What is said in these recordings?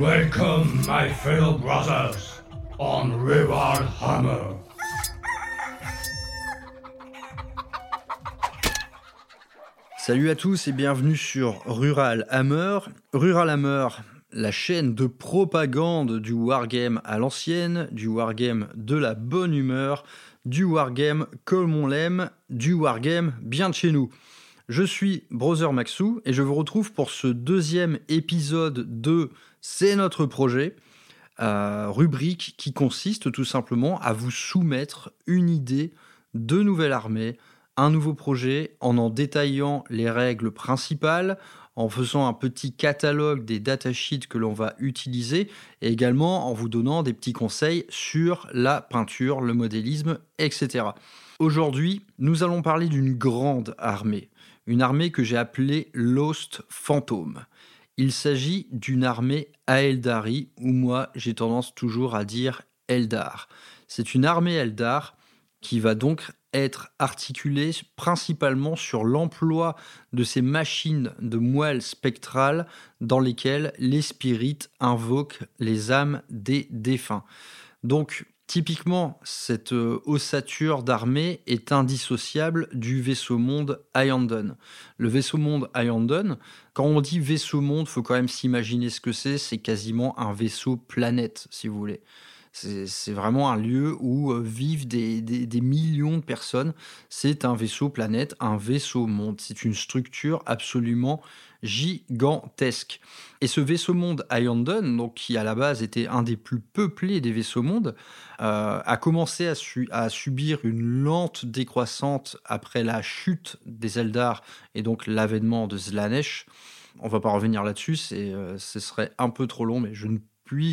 Welcome, my fellow brothers, on Rural Hammer. Salut à tous et bienvenue sur Rural Hammer. Rural Hammer, la chaîne de propagande du wargame à l'ancienne, du wargame de la bonne humeur, du wargame comme on l'aime, du wargame bien de chez nous. Je suis Brother Maxou et je vous retrouve pour ce deuxième épisode de C'est notre projet, euh, rubrique qui consiste tout simplement à vous soumettre une idée de nouvelle armée, un nouveau projet en en détaillant les règles principales, en faisant un petit catalogue des datasheets que l'on va utiliser et également en vous donnant des petits conseils sur la peinture, le modélisme, etc. Aujourd'hui, nous allons parler d'une grande armée une armée que j'ai appelée Lost Phantom. Il s'agit d'une armée Aeldari, ou moi j'ai tendance toujours à dire Eldar. C'est une armée Eldar qui va donc être articulée principalement sur l'emploi de ces machines de moelle spectrales dans lesquelles les spirites invoquent les âmes des défunts. Donc Typiquement, cette euh, ossature d'armée est indissociable du vaisseau monde Ayandon. Le vaisseau monde Ayandon, quand on dit vaisseau monde, faut quand même s'imaginer ce que c'est. C'est quasiment un vaisseau planète, si vous voulez. C'est vraiment un lieu où euh, vivent des, millions de personnes. C'est un vaisseau planète, un vaisseau monde. C'est une structure absolument gigantesque. Et ce vaisseau monde Ayandon, donc qui à la base était un des plus peuplés des vaisseaux mondes, euh, a commencé à, subir une lente décroissante après la chute des Eldar et donc l'avènement de Slanesh. On va pas revenir là-dessus, euh, ce serait un peu trop long, mais je ne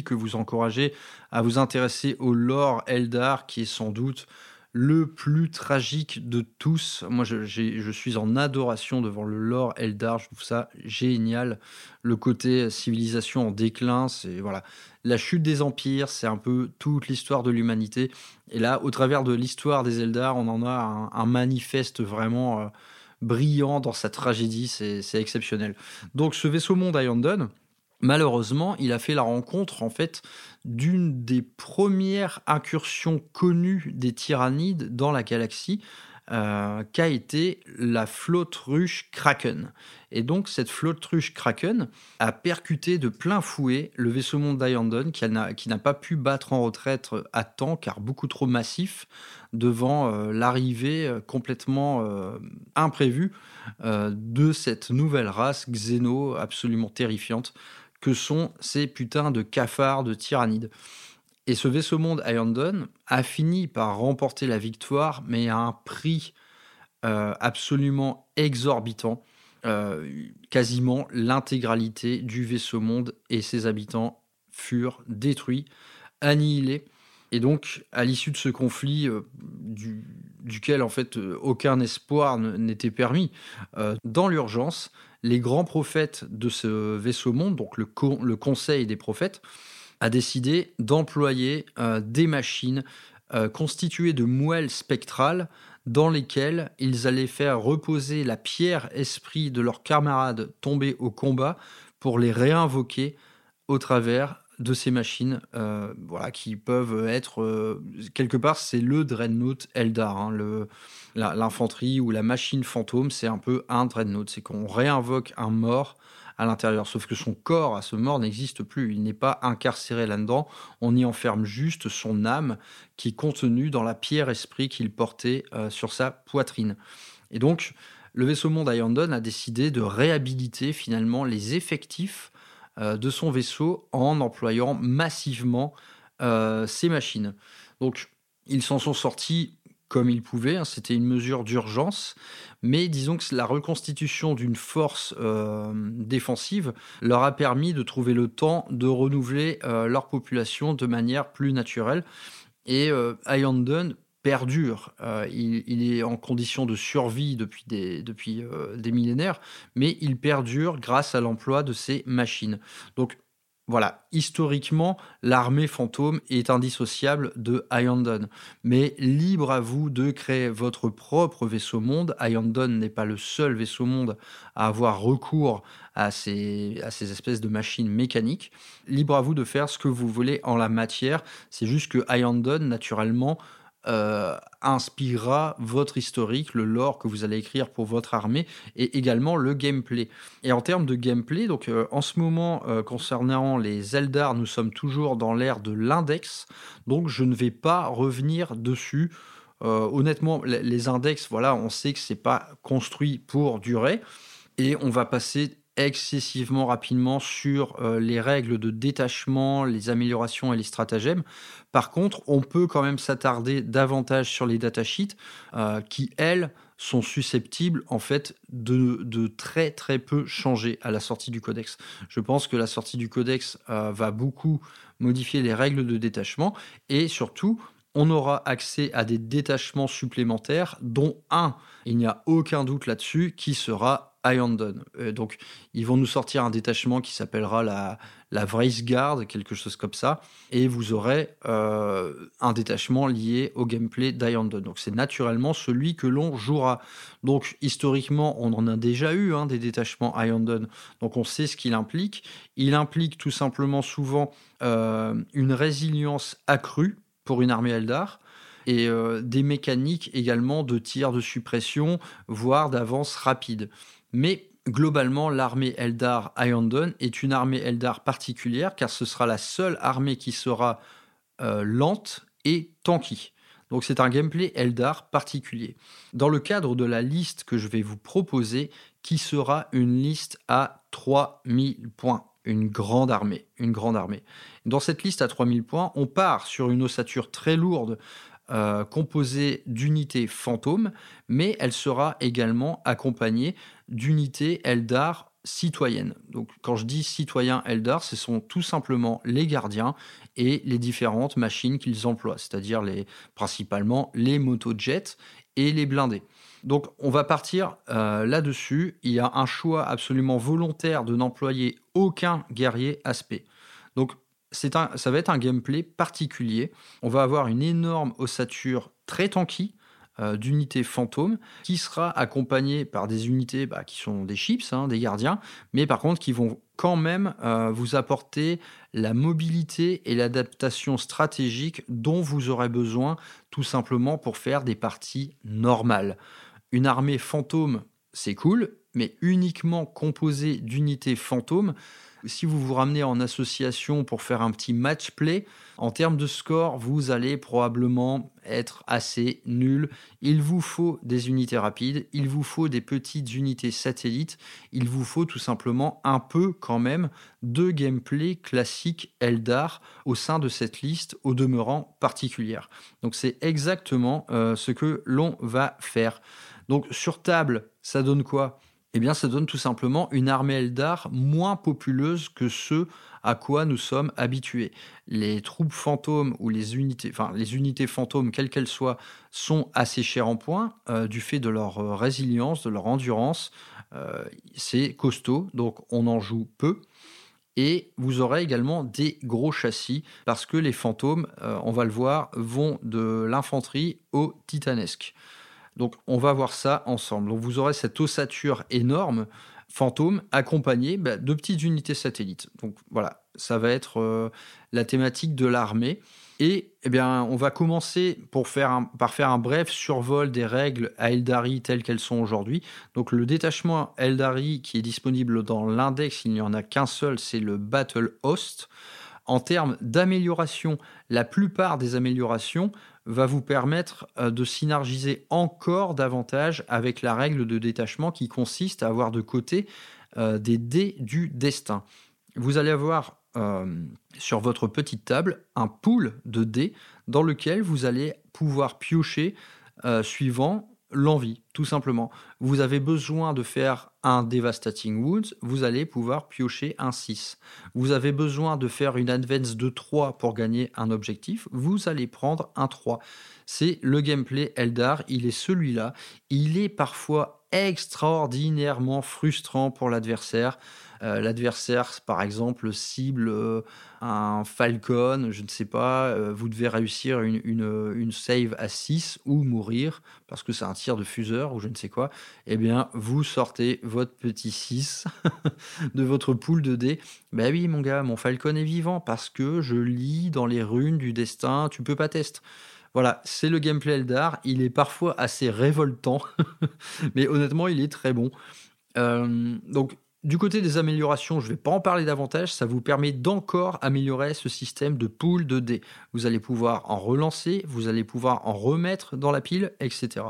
que vous encourager à vous intéresser au lore Eldar, qui est sans doute le plus tragique de tous. Moi, je, suis en adoration devant le lore Eldar. Je trouve ça génial. Le côté civilisation en déclin, c'est voilà. La chute des empires, c'est un peu toute l'histoire de l'humanité. Et là, au travers de l'histoire des Eldar, on en a un, manifeste vraiment euh, brillant dans sa tragédie. C'est exceptionnel. Donc, ce vaisseau monde Ayandon, Malheureusement, il a fait la rencontre en fait d'une des premières incursions connues des tyrannides dans la galaxie, euh, qu'a été la flotte ruche Kraken. Et donc cette flotte ruche Kraken a percuté de plein fouet le vaisseau monde d'Ayandon qui n'a pas pu battre en retraite à temps car beaucoup trop massif devant euh, l'arrivée euh, complètement imprévue de cette nouvelle race Xeno absolument terrifiante que sont ces putains de cafards de tyrannides. Et ce vaisseau monde Ayandon a fini par remporter la victoire, mais à un prix euh, absolument exorbitant. Euh, quasiment l'intégralité du vaisseau monde et ses habitants furent détruits, annihilés. Et donc, à l'issue de ce conflit, euh, duquel en fait aucun espoir n'était permis, dans l'urgence, les grands prophètes de ce vaisseau monde, donc le, conseil des prophètes, a décidé d'employer euh, des machines euh, constituées de moelles spectrales dans lesquelles ils allaient faire reposer la pierre esprit de leurs camarades tombés au combat pour les réinvoquer au travers de ces machines euh, voilà, qui peuvent être quelque part c'est le Dreadnought Eldar hein, le, l'infanterie ou la machine fantôme, c'est un peu un dreadnought. C'est qu'on réinvoque un mort à l'intérieur. Sauf que son corps à ce mort n'existe plus. Il n'est pas incarcéré là-dedans. On y enferme juste son âme qui est contenue dans la pierre esprit qu'il portait euh, sur sa poitrine. Et donc, le vaisseau monde Ayandon a décidé de réhabiliter finalement les effectifs euh, de son vaisseau en employant massivement euh, ces machines. Donc, ils s'en sont sortis comme ils pouvaient. Hein, c'était une mesure d'urgence. Mais disons que la reconstitution d'une force euh, défensive leur a permis de trouver le temps de renouveler euh, leur population de manière plus naturelle. Et euh, perdure. Il, est en condition de survie depuis des, depuis, des millénaires, mais il perdure grâce à l'emploi de ces machines. Donc voilà, historiquement, l'armée fantôme est indissociable de Hyandon. Mais libre à vous de créer votre propre vaisseau monde. Hyandon n'est pas le seul vaisseau monde à avoir recours à ces, espèces de machines mécaniques. Libre à vous de faire ce que vous voulez en la matière. C'est juste que Hyandon, naturellement, euh, inspirera votre historique, le lore que vous allez écrire pour votre armée et également le gameplay. Et en termes de gameplay, donc euh, en ce moment euh, concernant les Eldar, nous sommes toujours dans l'ère de l'index, donc je ne vais pas revenir dessus. honnêtement, les index, voilà, on sait que c'est pas construit pour durer et on va passer excessivement rapidement sur euh, les règles de détachement, les améliorations et les stratagèmes. Par contre, on peut quand même s'attarder davantage sur les datasheets euh, qui, elles, sont susceptibles en fait de, très très peu changer à la sortie du codex. Je pense que la sortie du codex euh, va beaucoup modifier les règles de détachement et surtout on aura accès à des détachements supplémentaires dont un, il n'y a aucun doute là-dessus, qui sera euh, donc, ils vont nous sortir un détachement qui s'appellera la, la Vrace Guard, quelque chose comme ça, et vous aurez euh, un détachement lié au gameplay d'Iondon. Donc, c'est naturellement celui que l'on jouera. Donc, historiquement, on en a déjà eu hein, des détachements Iondon, donc on sait ce qu'il implique. Il implique tout simplement souvent euh, une résilience accrue pour une armée Eldar et des mécaniques également de tir de suppression, voire d'avance rapide. Mais globalement, l'armée Eldar Ayondon est une armée Eldar particulière car ce sera la seule armée qui sera euh, lente et tanky. Donc c'est un gameplay Eldar particulier. Dans le cadre de la liste que je vais vous proposer, qui sera une liste à 3000 points, une grande armée, une grande armée. Dans cette liste à 3000 points, on part sur une ossature très lourde euh, composée d'unités fantômes, mais elle sera également accompagnée d'unités Eldar citoyennes. Donc quand je dis citoyens Eldar, ce sont tout simplement les gardiens et les différentes machines qu'ils emploient, c'est-à-dire principalement les motojets et les blindés. Donc on va partir euh, là-dessus. Il y a un choix absolument volontaire de n'employer aucun guerrier aspect. Donc un, ça va être un gameplay particulier. On va avoir une énorme ossature très tanky euh, d'unités fantômes qui sera accompagnée par des unités bah, qui sont des chips, hein, des gardiens, mais par contre qui vont quand même euh, vous apporter la mobilité et l'adaptation stratégique dont vous aurez besoin tout simplement pour faire des parties normales. Une armée fantôme, c'est cool, mais uniquement composée d'unités fantômes, si vous vous ramenez en association pour faire un petit match play, en termes de score, vous allez probablement être assez nul. Il vous faut des unités rapides, il vous faut des petites unités satellites, il vous faut tout simplement un peu quand même de gameplay classique Eldar au sein de cette liste au demeurant particulière. Donc c'est exactement euh, ce que l'on va faire. Donc sur table, ça donne quoi? Eh bien, ça donne tout simplement une armée Eldar moins populeuse que ce à quoi nous sommes habitués. Les troupes fantômes ou les unités, enfin les unités fantômes, quelles qu'elles soient, sont assez chères en points euh, du fait de leur euh, résilience, de leur endurance. Euh, c'est costaud, donc on en joue peu. Et vous aurez également des gros châssis parce que les fantômes, on va le voir, vont de l'infanterie au titanesque. Donc on va voir ça ensemble. Donc vous aurez cette ossature énorme, fantôme, accompagnée bah, de petites unités satellites. Donc voilà, ça va être euh, la thématique de l'armée. Et eh bien, on va commencer pour faire par faire un bref survol des règles à Eldari telles qu'elles sont aujourd'hui. Donc le détachement Eldari qui est disponible dans l'index, il n'y en a qu'un seul, c'est le Battle Host. En termes d'amélioration, la plupart des améliorations va vous permettre euh, de synergiser encore davantage avec la règle de détachement qui consiste à avoir de côté euh, des dés du destin. Vous allez avoir euh, sur votre petite table un pool de dés dans lequel vous allez pouvoir piocher suivant l'envie, tout simplement. Vous avez besoin de faire un Devastating Wounds, vous allez pouvoir piocher un 6. Vous avez besoin de faire une Advance de 3 pour gagner un objectif, vous allez prendre un 3. C'est le gameplay Eldar, il est celui-là. Il est parfois extraordinairement frustrant pour l'adversaire. Euh, l'adversaire, par exemple, cible euh, un Falcon, je ne sais pas, euh, vous devez réussir une, save à 6 ou mourir, parce que c'est un tir de fuseur ou je ne sais quoi, eh bien, vous sortez votre petit 6 de votre pool de dés. Ben oui, mon gars, mon Falcon est vivant, parce que je lis dans les runes du destin, tu peux pas tester. Voilà, c'est le gameplay Eldar. Il est parfois assez révoltant, mais honnêtement, il est très bon. donc, du côté des améliorations, je ne vais pas en parler davantage, ça vous permet d'encore améliorer ce système de pool de dés. Vous allez pouvoir en relancer, vous allez pouvoir en remettre dans la pile, etc.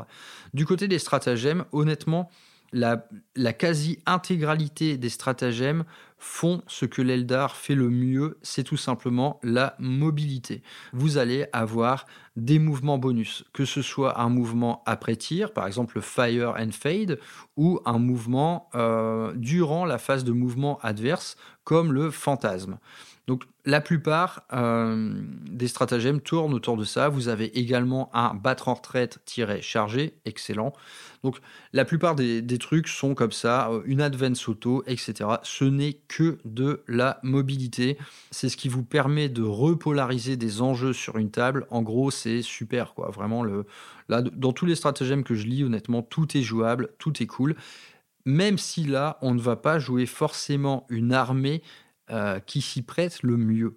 Du côté des stratagèmes, honnêtement, la, quasi-intégralité des stratagèmes font ce que l'Eldar fait le mieux, c'est tout simplement la mobilité. Vous allez avoir des mouvements bonus, que ce soit un mouvement après tir, par exemple Fire and Fade, ou un mouvement euh, durant la phase de mouvement adverse, comme le fantasme. Donc la plupart euh, des stratagèmes tournent autour de ça. Vous avez également un battre en retraite tiré chargé, excellent. Donc la plupart des, trucs sont comme ça, euh, une advance auto, etc. Ce n'est que de la mobilité. C'est ce qui vous permet de repolariser des enjeux sur une table. En gros, c'est super, quoi. Vraiment, là, dans tous les stratagèmes que je lis, honnêtement, tout est jouable, tout est cool. Même si là, on ne va pas jouer forcément une armée euh, qui s'y prête le mieux.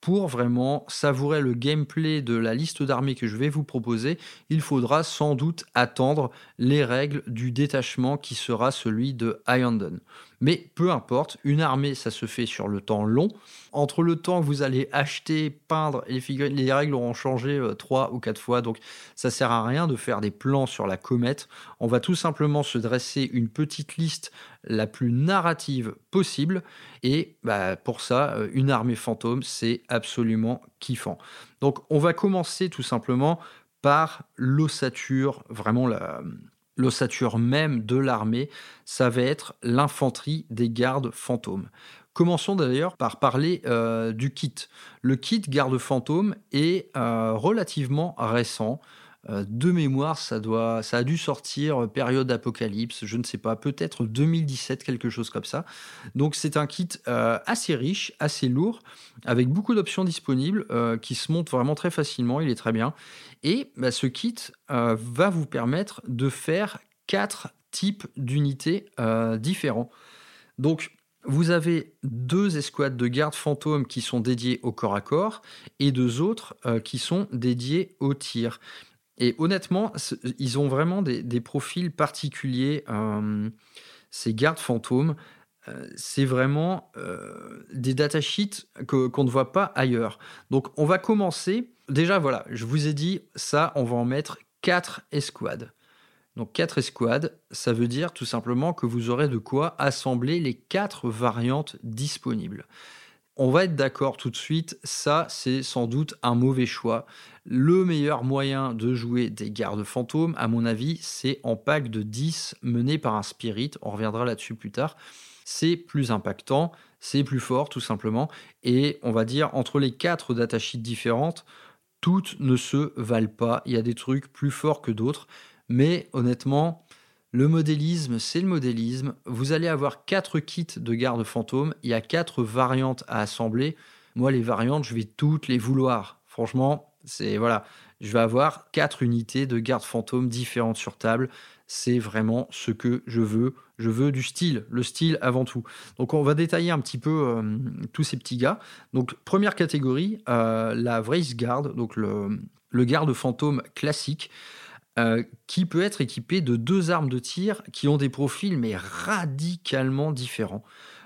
Pour vraiment savourer le gameplay de la liste d'armées que je vais vous proposer, il faudra sans doute attendre les règles du détachement qui sera celui de Iondon. Mais peu importe, une armée, ça se fait sur le temps long. Entre le temps que vous allez acheter, peindre les règles auront changé euh, trois ou quatre fois, donc ça sert à rien de faire des plans sur la comète. On va tout simplement se dresser une petite liste la plus narrative possible, et bah, pour ça, euh, une armée fantôme, c'est absolument kiffant. Donc on va commencer tout simplement par l'ossature, vraiment la l'ossature même de l'armée, ça va être l'infanterie des gardes fantômes. Commençons d'ailleurs par parler euh, du kit. Le kit garde fantôme est euh, relativement récent. Euh, de mémoire, ça, doit, ça a dû sortir euh, période apocalypse, je ne sais pas, peut-être 2017, quelque chose comme ça. Donc c'est un kit euh, assez riche, assez lourd, avec beaucoup d'options disponibles, qui se monte vraiment très facilement, il est très bien. Et bah, ce kit va vous permettre de faire quatre types d'unités différents. Donc vous avez deux escouades de gardes fantômes qui sont dédiées au corps à corps et deux autres qui sont dédiées au tir. Et honnêtement, ils ont vraiment des, profils particuliers, euh, ces gardes fantômes. Euh, c'est vraiment euh, des datasheets qu'on ne voit pas ailleurs. Donc on va commencer. Déjà, voilà, je vous ai dit, ça, on va en mettre 4 escouades. Donc 4 escouades, ça veut dire tout simplement que vous aurez de quoi assembler les 4 variantes disponibles on va être d'accord tout de suite, ça c'est sans doute un mauvais choix. Le meilleur moyen de jouer des gardes fantômes, à mon avis, c'est en pack de 10 mené par un spirit. On reviendra là-dessus plus tard. C'est plus impactant, c'est plus fort tout simplement. Et on va dire, entre les 4 datasheets différentes, toutes ne se valent pas. Il y a des trucs plus forts que d'autres. Mais honnêtement, le modélisme, c'est le modélisme. Vous allez avoir quatre kits de garde fantôme. Il y a quatre variantes à assembler. Moi, les variantes, je vais toutes les vouloir. Franchement, c'est voilà. Je vais avoir quatre unités de garde fantôme différentes sur table. C'est vraiment ce que je veux. Je veux du style, le style avant tout. Donc, on va détailler un petit peu euh, tous ces petits gars. Donc, première catégorie, euh, la Vrace Guard, donc le, le garde fantôme classique. Euh, qui peut être équipé de deux armes de tir qui ont des profils mais radicalement différents.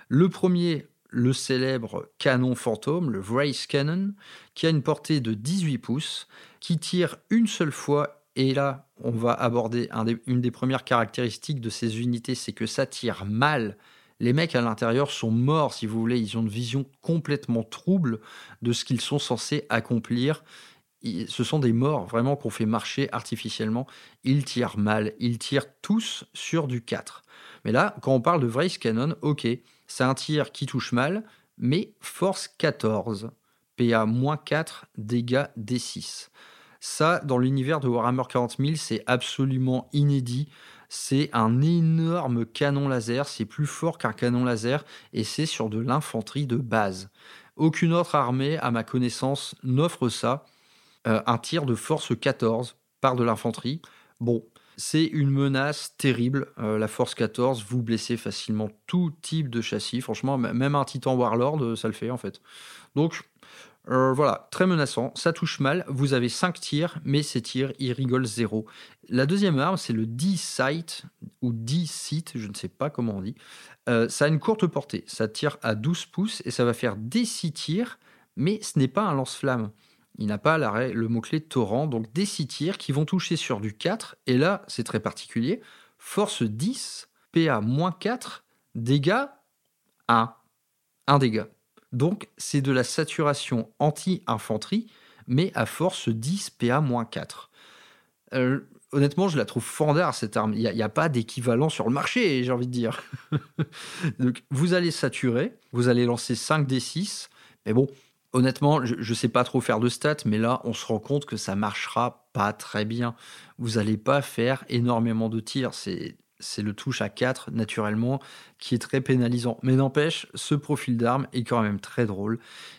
Le premier, le célèbre canon fantôme, le Vrace Cannon, qui a une portée de 18 pouces, qui tire une seule fois, et là on va aborder une des premières caractéristiques de ces unités, c'est que ça tire mal. Les mecs à l'intérieur sont morts, si vous voulez, ils ont une vision complètement trouble de ce qu'ils sont censés accomplir ce sont des morts vraiment qu'on fait marcher artificiellement. Ils tirent mal, ils tirent tous sur du 4. Mais là, quand on parle de Vrace Cannon, ok, c'est un tir qui touche mal, mais force 14, PA-4, dégâts D6. Ça, dans l'univers de Warhammer 40 000, c'est absolument inédit. C'est un énorme canon laser, c'est plus fort qu'un canon laser et c'est sur de l'infanterie de base. Aucune autre armée, à ma connaissance, n'offre ça. Euh, un tir de force 14 par de l'infanterie. Bon, c'est une menace terrible. Euh, la Force 14, vous blessez facilement tout type de châssis. Franchement, même un Titan Warlord, euh, ça le fait en fait. Donc, voilà, très menaçant. Ça touche mal. Vous avez 5 tirs, mais ces tirs, ils rigolent zéro. La deuxième arme, c'est le D-Sight, ou D-Sight, je ne sais pas comment on dit. ça a une courte portée. Ça tire à 12 pouces et ça va faire des 6 tirs, mais ce n'est pas un lance-flamme il n'a pas le mot-clé torrent, donc des 6 tirs qui vont toucher sur du 4, et là, c'est très particulier, force 10, PA-4, dégâts 1. 1 dégât. Donc, c'est de la saturation anti-infanterie, mais à force 10, PA-4. Euh, honnêtement, je la trouve fandard cette arme. Il n'y a, pas d'équivalent sur le marché, j'ai envie de dire. Donc, vous allez saturer, vous allez lancer 5 D6, mais bon, Honnêtement, je ne sais pas trop faire de stats, mais là, on se rend compte que ça marchera pas très bien. Vous n'allez pas faire énormément de tirs. C'est le touche à 4 naturellement qui est très pénalisant. Mais n'empêche, ce profil d'arme est quand même très drôle.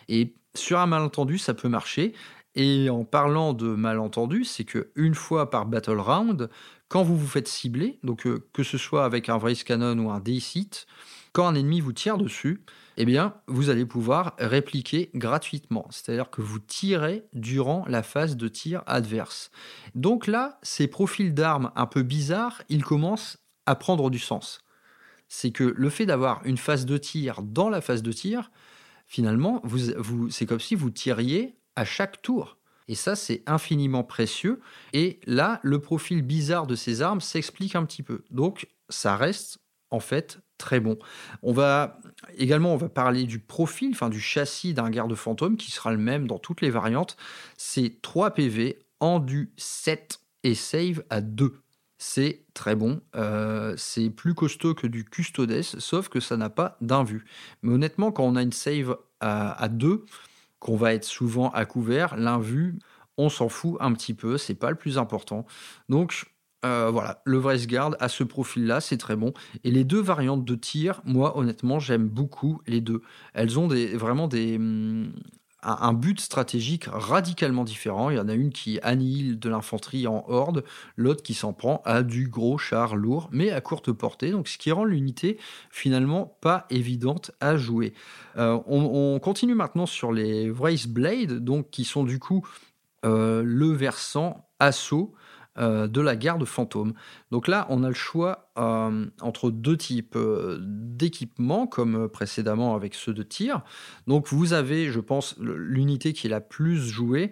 Et sur un malentendu, ça peut marcher. Et en parlant de malentendu, c'est que une fois par battle round, quand vous vous faites cibler, donc euh, que ce soit avec un Vrace Cannon ou un D-Sit, quand un ennemi vous tire dessus, eh bien, vous allez pouvoir répliquer gratuitement. C'est-à-dire que vous tirez durant la phase de tir adverse. Donc là, ces profils d'armes un peu bizarres, ils commencent à prendre du sens. C'est que le fait d'avoir une phase de tir dans la phase de tir, finalement, vous, c'est comme si vous tiriez à chaque tour. Et ça, c'est infiniment précieux. Et là, le profil bizarre de ces armes s'explique un petit peu. Donc, ça reste en fait très bon. On va également on va parler du profil, enfin du châssis d'un garde fantôme qui sera le même dans toutes les variantes. C'est 3 PV en du 7 et save à 2. C'est très bon. Euh, c'est plus costaud que du custodes, sauf que ça n'a pas d'invue. Mais honnêtement, quand on a une save à, à 2, qu'on va être souvent à couvert, l'invue, on s'en fout un petit peu, c'est pas le plus important. Donc euh, voilà, le Guard a ce profil-là, c'est très bon. Et les deux variantes de tir, moi honnêtement, j'aime beaucoup les deux. Elles ont vraiment hum, un, but stratégique radicalement différent. Il y en a une qui annihile de l'infanterie en horde, l'autre qui s'en prend à du gros char lourd, mais à courte portée. Donc, ce qui rend l'unité finalement pas évidente à jouer. Euh, on, continue maintenant sur les Wraith Blade, donc qui sont du coup euh, le versant assaut euh, de la garde fantôme. Donc là, on a le choix euh, entre deux types euh, d'équipements, comme précédemment avec ceux de tir. Donc vous avez, je pense, l'unité qui est la plus jouée,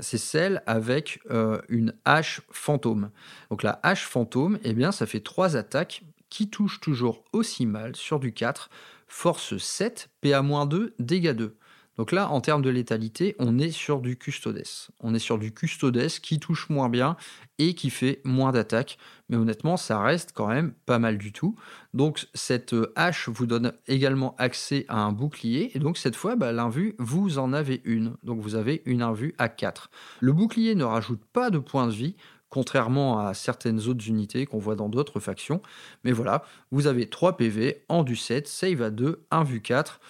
c'est celle avec une hache fantôme. Donc la hache fantôme, eh bien, ça fait trois attaques qui touchent toujours aussi mal sur du 4, force 7, PA-2, dégâts 2. Donc là, en termes de létalité, on est sur du custodes. On est sur du custodes qui touche moins bien et qui fait moins d'attaques. Mais honnêtement, ça reste quand même pas mal du tout. Donc cette hache vous donne également accès à un bouclier. Et donc cette fois, bah, l'invue, vous en avez une. Donc vous avez une invue à 4. Le bouclier ne rajoute pas de points de vie contrairement à certaines autres unités qu'on voit dans d'autres factions. Mais voilà, vous avez 3 PV en du 7, save à 2, 1 vue 4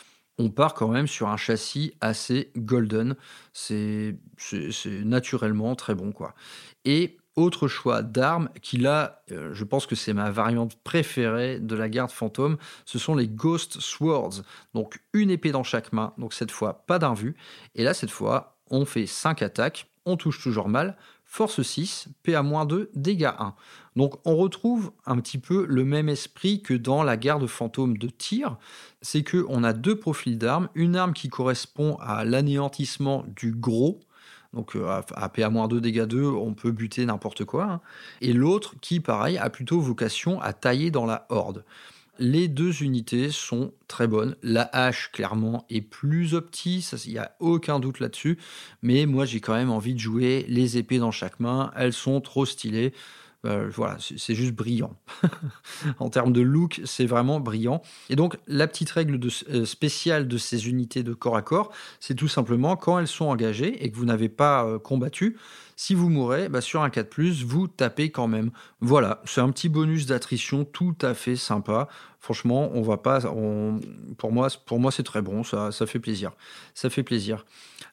on part quand même sur un châssis assez golden. C'est naturellement très bon. quoi. Et autre choix d'armes qui là, euh, je pense que c'est ma variante préférée de la garde fantôme, ce sont les Ghost Swords. Donc une épée dans chaque main, donc cette fois pas d'invue. Et là, cette fois, on fait 5 attaques, on touche toujours mal, force 6, PA-2, dégâts 1. Donc on retrouve un petit peu le même esprit que dans la garde fantôme de tir, c'est que on a deux profils d'armes, une arme qui correspond à l'anéantissement du gros, donc euh, à PA-2 dégâts 2, on peut buter n'importe quoi, hein, et l'autre qui pareil a plutôt vocation à tailler dans la horde. Les deux unités sont très bonnes. La hache, clairement, est plus opti, il n'y a aucun doute là-dessus. Mais moi, j'ai quand même envie de jouer les épées dans chaque main. Elles sont trop stylées. Euh, voilà, c'est juste brillant. en termes de look, c'est vraiment brillant. Et donc, la petite règle de, euh, spéciale de ces unités de corps à corps, c'est tout simplement quand elles sont engagées et que vous n'avez pas euh, combattu, si vous mourrez, bah, sur un 4+, vous tapez quand même. Voilà, c'est un petit bonus d'attrition tout à fait sympa. Franchement, on va pas. pour moi, pour moi c'est très bon, ça, ça fait plaisir. Ça fait plaisir.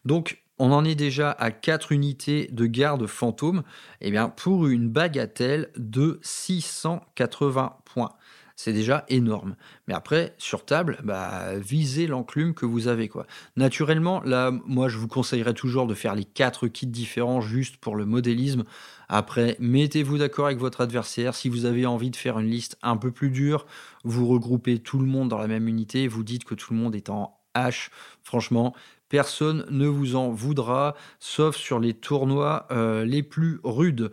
Donc, on en est déjà à 4 unités de garde fantôme, et eh bien pour une bagatelle de 680 points. C'est déjà énorme. Mais après, sur table, bah, visez l'enclume que vous avez. quoi. Naturellement, là, moi, je vous conseillerais toujours de faire les 4 kits différents juste pour le modélisme. Après, mettez-vous d'accord avec votre adversaire. Si vous avez envie de faire une liste un peu plus dure, vous regroupez tout le monde dans la même unité, vous dites que tout le monde est en H. Franchement, personne ne vous en voudra, sauf sur les tournois euh, les plus rudes.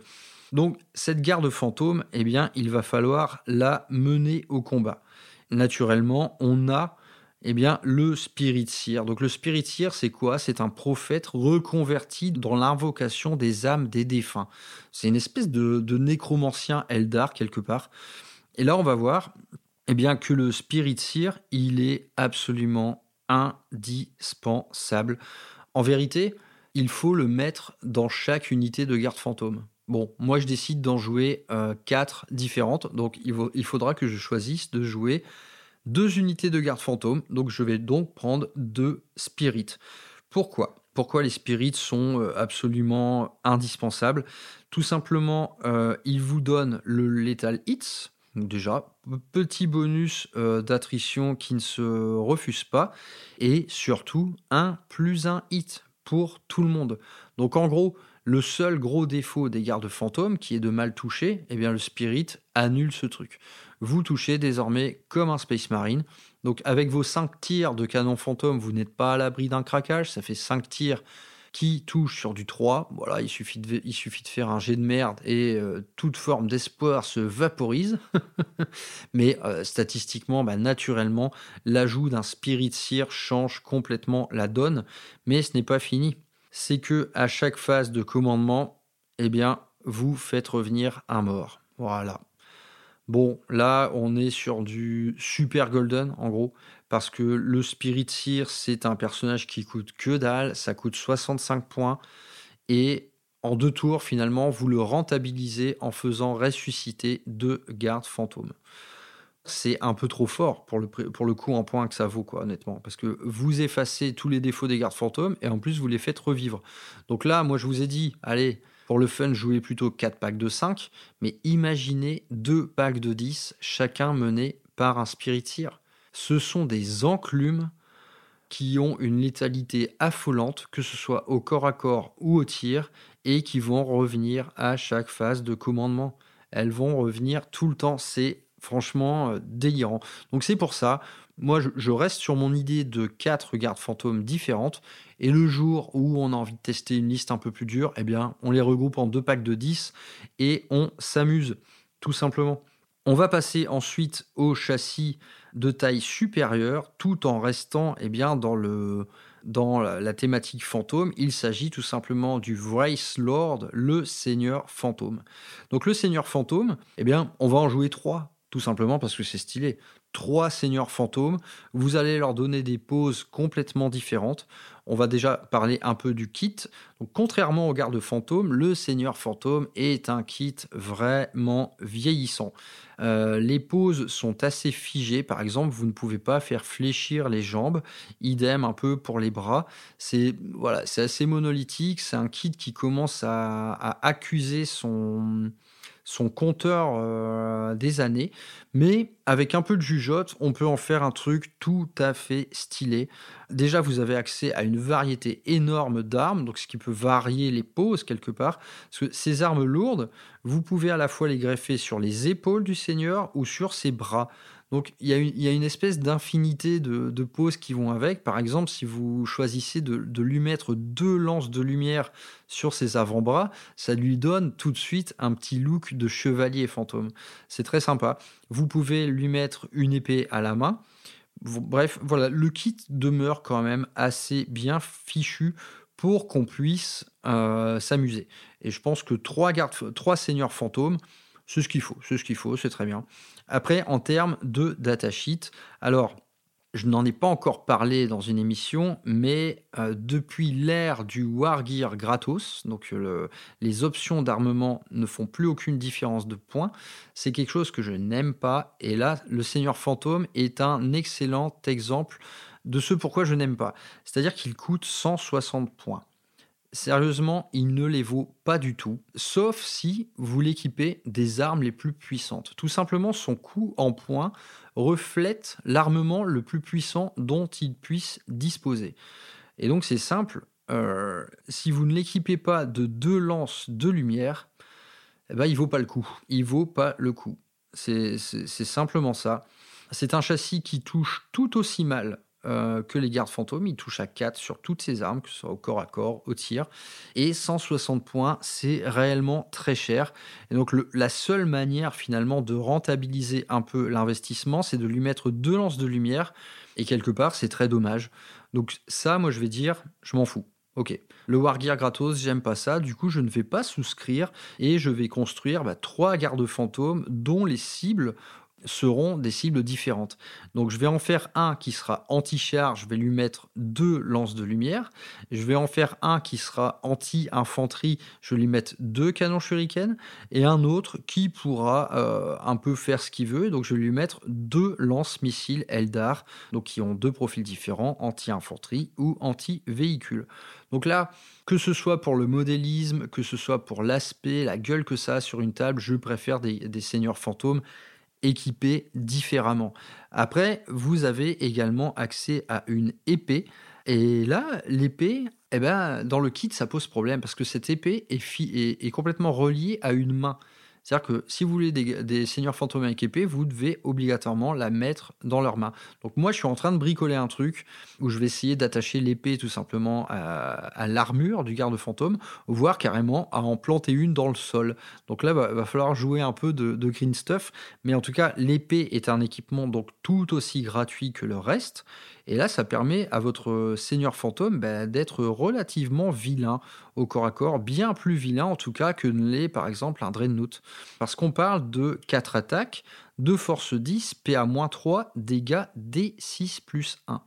Donc cette garde fantôme, eh bien, il va falloir la mener au combat. Naturellement, on a eh bien, le Spirit Seer. Donc le Spirit Seer, c'est quoi? C'est un prophète reconverti dans l'invocation des âmes des défunts. C'est une espèce de, nécromancien Eldar quelque part. Et là, on va voir eh bien, que le Spirit Seer, il est absolument indispensable. En vérité, il faut le mettre dans chaque unité de garde fantôme. Bon, moi je décide d'en jouer euh, quatre différentes, donc il, faudra que je choisisse de jouer deux unités de garde fantôme, donc je vais donc prendre deux spirits. Pourquoi? Pourquoi les spirits sont euh, absolument indispensables? Tout simplement, euh, ils vous donnent le lethal hits, déjà, petit bonus euh, d'attrition qui ne se refuse pas. Et surtout, un plus un hit pour tout le monde. Donc en gros, le seul gros défaut des gardes fantômes, qui est de mal toucher, eh bien le Spirit annule ce truc. Vous touchez désormais comme un Space Marine. Donc avec vos 5 tirs de canon fantôme, vous n'êtes pas à l'abri d'un craquage. Ça fait 5 tirs qui touche sur du 3. Voilà, il suffit de, faire un jet de merde et euh, toute forme d'espoir se vaporise. Mais euh, statistiquement, bah, naturellement, l'ajout d'un Spirit Seer change complètement la donne. Mais ce n'est pas fini. C'est que à chaque phase de commandement, eh bien, vous faites revenir un mort. Voilà. Bon, là, on est sur du super golden, en gros parce que le Spirit Seer, c'est un personnage qui coûte que dalle, ça coûte 65 points, et en deux tours, finalement, vous le rentabilisez en faisant ressusciter deux gardes fantômes. C'est un peu trop fort pour le, pour coup en points que ça vaut, quoi, honnêtement. Parce que vous effacez tous les défauts des gardes fantômes et en plus vous les faites revivre. Donc là, moi je vous ai dit, allez, pour le fun, jouez plutôt 4 packs de 5, mais imaginez deux packs de 10, chacun mené par un Spirit Seer ce sont des enclumes qui ont une létalité affolante, que ce soit au corps à corps ou au tir, et qui vont revenir à chaque phase de commandement. Elles vont revenir tout le temps. C'est franchement euh, délirant. Donc c'est pour ça, moi je, reste sur mon idée de quatre gardes fantômes différentes. Et le jour où on a envie de tester une liste un peu plus dure, eh bien on les regroupe en deux packs de 10 et on s'amuse, tout simplement. On va passer ensuite au châssis de taille supérieure tout en restant eh bien, dans, le, dans la, thématique fantôme. Il s'agit tout simplement du Vice Lord, le Seigneur fantôme. Donc le Seigneur fantôme, eh bien, on va en jouer trois, tout simplement parce que c'est stylé. Trois Seigneurs fantômes, vous allez leur donner des poses complètement différentes. On va déjà parler un peu du kit. Contrairement au garde fantôme, le Seigneur fantôme est un kit vraiment vieillissant. Euh, les poses sont assez figées. Par exemple, vous ne pouvez pas faire fléchir les jambes. Idem un peu pour les bras. C'est voilà, c'est assez monolithique. C'est un kit qui commence à, accuser son son compteur euh, des années, mais avec un peu de jugeote, on peut en faire un truc tout à fait stylé. Déjà, vous avez accès à une variété énorme d'armes, donc ce qui peut varier les poses quelque part. Parce que ces armes lourdes, vous pouvez à la fois les greffer sur les épaules du seigneur ou sur ses bras. Donc il y, a une, espèce d'infinité de, poses qui vont avec. Par exemple, si vous choisissez de, lui mettre deux lances de lumière sur ses avant-bras, ça lui donne tout de suite un petit look de chevalier fantôme. C'est très sympa. Vous pouvez lui mettre une épée à la main. Bref, voilà, le kit demeure quand même assez bien fichu pour qu'on puisse euh, s'amuser. Et je pense que trois, gardes, trois seigneurs fantômes, C'est ce qu'il faut, c'est ce qu'il faut, c'est très bien. Après, en termes de datasheet, alors je n'en ai pas encore parlé dans une émission, mais euh, depuis l'ère du Wargear gratos, donc euh, les options d'armement ne font plus aucune différence de points, c'est quelque chose que je n'aime pas. Et là, le Seigneur Fantôme est un excellent exemple de ce pourquoi je n'aime pas. C'est-à-dire qu'il coûte 160 points. Sérieusement, il ne les vaut pas du tout, sauf si vous l'équipez des armes les plus puissantes. Tout simplement, son coût en points reflète l'armement le plus puissant dont il puisse disposer. Et donc c'est simple, euh, si vous ne l'équipez pas de deux lances de lumière, eh ben, il vaut pas le coup. Il vaut pas le coup. C'est simplement ça. C'est un châssis qui touche tout aussi mal euh, que les gardes fantômes. Il touche à 4 sur toutes ses armes, que ce soit au corps à corps, au tir. Et 160 points, c'est réellement très cher. Et donc la seule manière finalement de rentabiliser un peu l'investissement, c'est de lui mettre deux lances de lumière. Et quelque part, c'est très dommage. Donc ça, moi je vais dire, je m'en fous. Ok, le Wargear gratos, j'aime pas ça, du coup je ne vais pas souscrire et je vais construire bah, trois gardes fantômes dont les cibles seront des cibles différentes. Donc je vais en faire un qui sera anti-char, je vais lui mettre deux lances de lumière. Je vais en faire un qui sera anti-infanterie, je vais lui mettre deux canons shuriken. Et un autre qui pourra euh, un peu faire ce qu'il veut. Donc je vais lui mettre deux lance-missiles Eldar, donc qui ont deux profils différents, anti-infanterie ou anti-véhicule. Donc là, que ce soit pour le modélisme, que ce soit pour l'aspect, la gueule que ça a sur une table, je préfère des, des seigneurs fantômes équipés différemment. Après, vous avez également accès à une épée. Et là, l'épée, eh ben, dans le kit, ça pose problème parce que cette épée est, est complètement reliée à une main. C'est-à-dire que si vous voulez des, seigneurs fantômes avec épée, vous devez obligatoirement la mettre dans leurs mains. Donc moi, je suis en train de bricoler un truc où je vais essayer d'attacher l'épée tout simplement à, l'armure du garde fantôme, voire carrément à en planter une dans le sol. Donc là, il va, falloir jouer un peu de, de, green stuff. Mais en tout cas, l'épée est un équipement donc tout aussi gratuit que le reste. Et là, ça permet à votre seigneur fantôme bah, d'être relativement vilain au corps à corps, bien plus vilain en tout cas que ne l'est par exemple un Dreadnought. Parce qu'on parle de 4 attaques, de force 10, PA-3, dégâts D6 plus 1.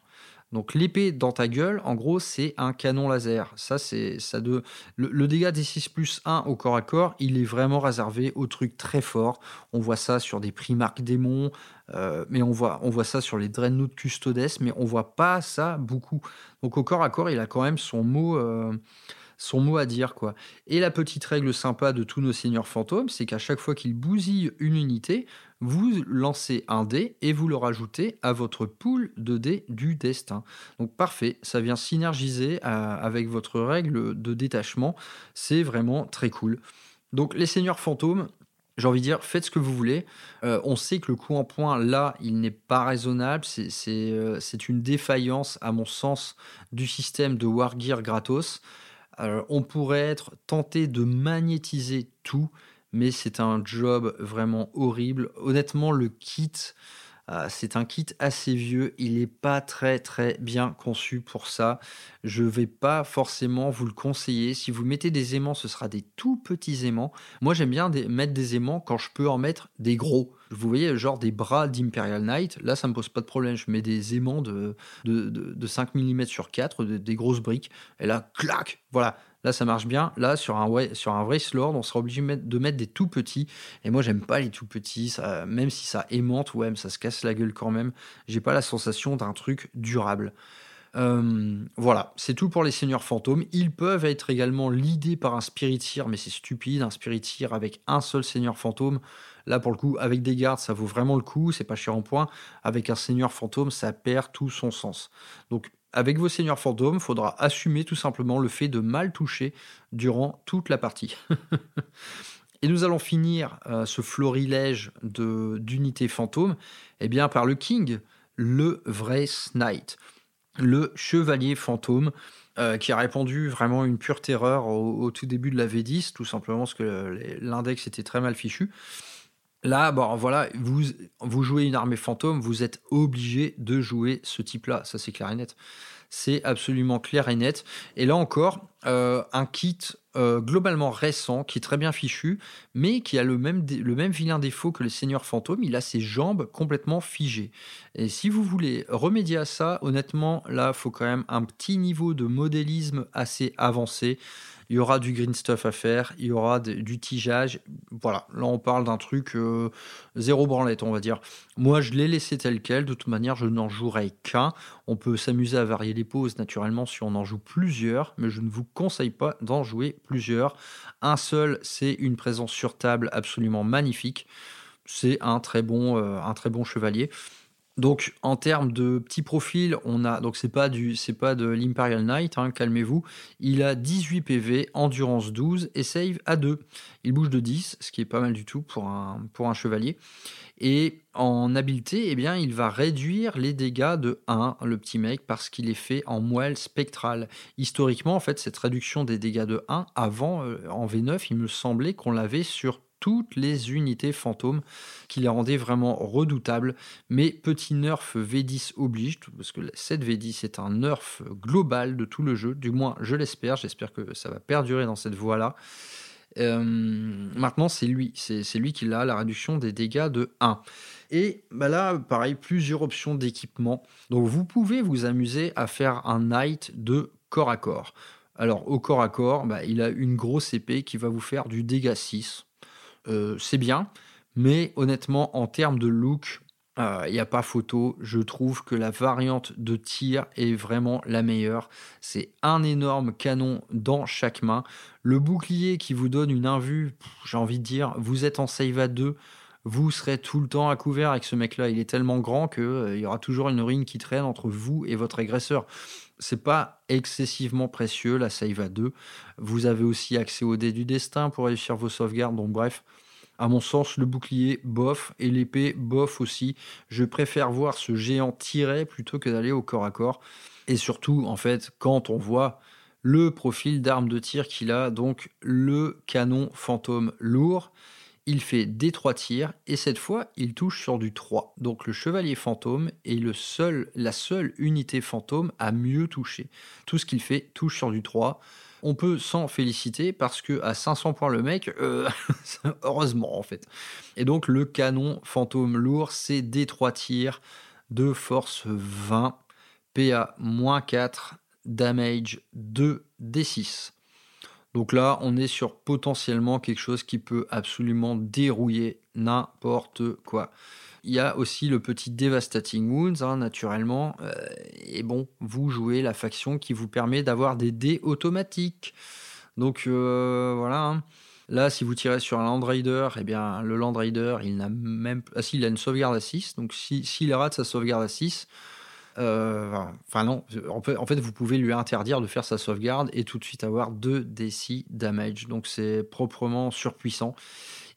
Donc l'épée dans ta gueule, en gros, c'est un canon laser. Ça, c'est ça de le, dégât des 6 plus 1 au corps à corps, il est vraiment réservé aux trucs très forts. On voit ça sur des Primark démons, euh, mais on voit, ça sur les Dreadnought Custodes, mais on voit pas ça beaucoup. Donc au corps à corps, il a quand même son mot. Euh, son mot à dire quoi. Et la petite règle sympa de tous nos seigneurs fantômes, c'est qu'à chaque fois qu'ils bousillent une unité, vous lancez un dé et vous le rajoutez à votre pool de dés du destin. Donc parfait, ça vient synergiser euh, avec votre règle de détachement, c'est vraiment très cool. Donc les seigneurs fantômes, j'ai envie de dire, faites ce que vous voulez. Euh, on sait que le coup en point, là, il n'est pas raisonnable. Euh, c'est une défaillance, à mon sens, du système de Wargear gratos on pourrait être tenté de magnétiser tout, mais c'est un job vraiment horrible. Honnêtement, le kit, euh, c'est un kit assez vieux, il n'est pas très très bien conçu pour ça. Je ne vais pas forcément vous le conseiller. Si vous mettez des aimants, ce sera des tout petits aimants. Moi j'aime bien mettre des aimants quand je peux en mettre des gros. Vous voyez, genre des bras d'Imperial Knight, là ça me pose pas de problème. Je mets des aimants de, de, 5 mm sur 4, des grosses briques, et là, clac, voilà, Là, ça marche bien. Là, sur un, vrai Slord, on sera obligé de mettre des tout petits. Et moi, j'aime pas les tout petits. Même si ça aimante, ouais, ça se casse la gueule quand même. J'ai pas la sensation d'un truc durable. Euh, voilà, c'est tout pour les seigneurs fantômes. Ils peuvent être également lidés par un spiritier, mais c'est stupide, un spiritier avec un seul seigneur fantôme. Là, pour le coup, avec des gardes, ça vaut vraiment le coup, c'est pas cher en point. Avec un seigneur fantôme, ça perd tout son sens. Donc, avec vos seigneurs fantômes, il faudra assumer tout simplement le fait de mal toucher durant toute la partie. Et nous allons finir euh, ce florilège d'unités fantômes eh bien, par le King, le vrai Knight, le chevalier fantôme, euh, qui a répandu vraiment une pure terreur au, tout début de la V10, tout simplement parce que l'index était très mal fichu. Là, voilà, vous, vous jouez une armée fantôme, vous êtes obligé de jouer ce type-là. Ça, c'est clair et net. C'est absolument clair et net. Et là encore, euh, un kit euh, globalement récent, qui est très bien fichu, mais qui a le même, le même vilain défaut que le Seigneur Fantôme, il a ses jambes complètement figées. Et si vous voulez remédier à ça, honnêtement, là, il faut quand même un petit niveau de modélisme assez avancé il y aura du green stuff à faire, il y aura du tigeage. Voilà, là on parle d'un truc euh, zéro branlette, on va dire. Moi je l'ai laissé tel quel, de toute manière je n'en jouerai qu'un. On peut s'amuser à varier les poses naturellement si on en joue plusieurs, mais je ne vous conseille pas d'en jouer plusieurs. Un seul, c'est une présence sur table absolument magnifique. C'est un bon, euh, un très bon chevalier. Donc en termes de petit profil, on a donc c'est pas du c'est de l'Imperial Knight, hein, calmez-vous. Il a 18 PV, endurance 12 et save à 2. Il bouge de 10, ce qui est pas mal du tout pour un pour un chevalier. Et en habileté, eh bien, il va réduire les dégâts de 1, le petit mec, parce qu'il est fait en moelle spectrale. Historiquement, en fait, cette réduction des dégâts de 1, avant, euh, en V9, il me semblait qu'on l'avait sur toutes les unités fantômes qui les rendaient vraiment redoutables. Mais petit nerf V10 oblige, parce que cette V10 est un nerf global de tout le jeu, du moins je l'espère, j'espère que ça va perdurer dans cette voie-là. Euh, maintenant, c'est lui, c'est lui qui a la réduction des dégâts de 1. Et bah là, pareil, plusieurs options d'équipement. Donc vous pouvez vous amuser à faire un knight de corps à corps. Alors au corps à corps, bah, il a une grosse épée qui va vous faire du dégât 6. Euh, c'est bien, mais honnêtement, en termes de look, il euh, n'y a pas photo. Je trouve que la variante de tir est vraiment la meilleure. C'est un énorme canon dans chaque main. Le bouclier qui vous donne une invue, j'ai envie de dire, vous êtes en save à 2 vous serez tout le temps à couvert avec ce mec-là. Il est tellement grand qu'il euh, y aura toujours une ruine qui traîne entre vous et votre agresseur. C'est pas excessivement précieux la save à 2. Vous avez aussi accès au dé du destin pour réussir vos sauvegardes. Donc bref, à mon sens, le bouclier, bof, et l'épée, bof aussi. Je préfère voir ce géant tirer plutôt que d'aller au corps à corps. Et surtout, en fait, quand on voit le profil d'arme de tir qu'il a, donc le canon fantôme lourd, il fait des 3 tirs et cette fois il touche sur du 3. Donc le chevalier fantôme est le seul, la seule unité fantôme à mieux toucher. Tout ce qu'il fait touche sur du 3 on peut s'en féliciter parce que à 500 points le mec, euh, heureusement en fait. Et donc le canon fantôme lourd, c'est des 3 tirs de force 20, PA-4, damage 2 D6. Donc là, on est sur potentiellement quelque chose qui peut absolument dérouiller n'importe quoi. Il y a aussi le petit Devastating Wounds, hein, naturellement. Euh, et bon, vous jouez la faction qui vous permet d'avoir des dés automatiques. Donc euh, voilà. Hein. Là, si vous tirez sur un Land Raider, eh bien, le Land Raider, il n'a même. Ah, si, il a une sauvegarde à 6. Donc, s'il si, rate sa sauvegarde à 6, euh, non, en fait, vous pouvez lui interdire de faire sa sauvegarde et tout de suite avoir 2 D6 damage. Donc, c'est proprement surpuissant.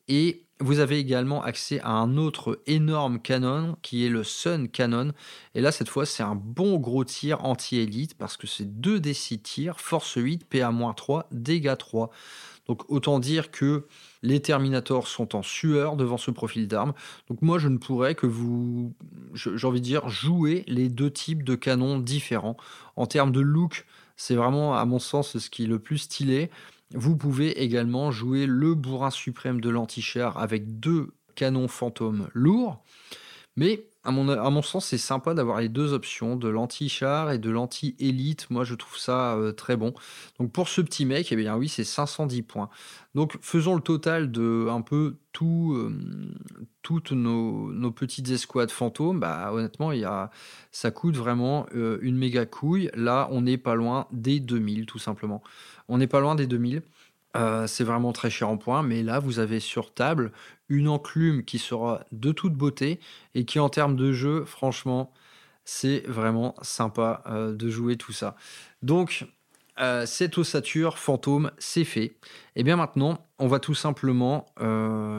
Et vous avez également accès à un autre énorme canon qui est le Sun Cannon. Et là, cette fois, c'est un bon gros tir anti-élite parce que c'est 2 d 6 tirs, force 8, PA-3, dégâts 3. Donc autant dire que les Terminators sont en sueur devant ce profil d'arme. Donc moi, je ne pourrais que vous, j'ai envie de dire, jouer les deux types de canons différents. En termes de look, c'est vraiment, à mon sens, ce qui est le plus stylé. Vous pouvez également jouer le bourrin suprême de l'antichar avec deux canons fantômes lourds. Mais à mon, sens, c'est sympa d'avoir les deux options, de l'anti-char et de l'anti-élite. Moi, je trouve ça euh, très bon. Donc, pour ce petit mec, eh bien oui, c'est 510 points. Donc, faisons le total de un peu euh, toutes nos, petites escouades fantômes. Bah, honnêtement, ça coûte vraiment euh, une méga couille. Là, on n'est pas loin des 2000, tout simplement. On n'est pas loin des 2000. Euh, c'est vraiment très cher en points, mais là vous avez sur table une enclume qui sera de toute beauté et qui en termes de jeu, franchement, c'est vraiment sympa euh, de jouer tout ça. Donc euh, cette ossature fantôme, c'est fait. Et eh bien maintenant, on va tout simplement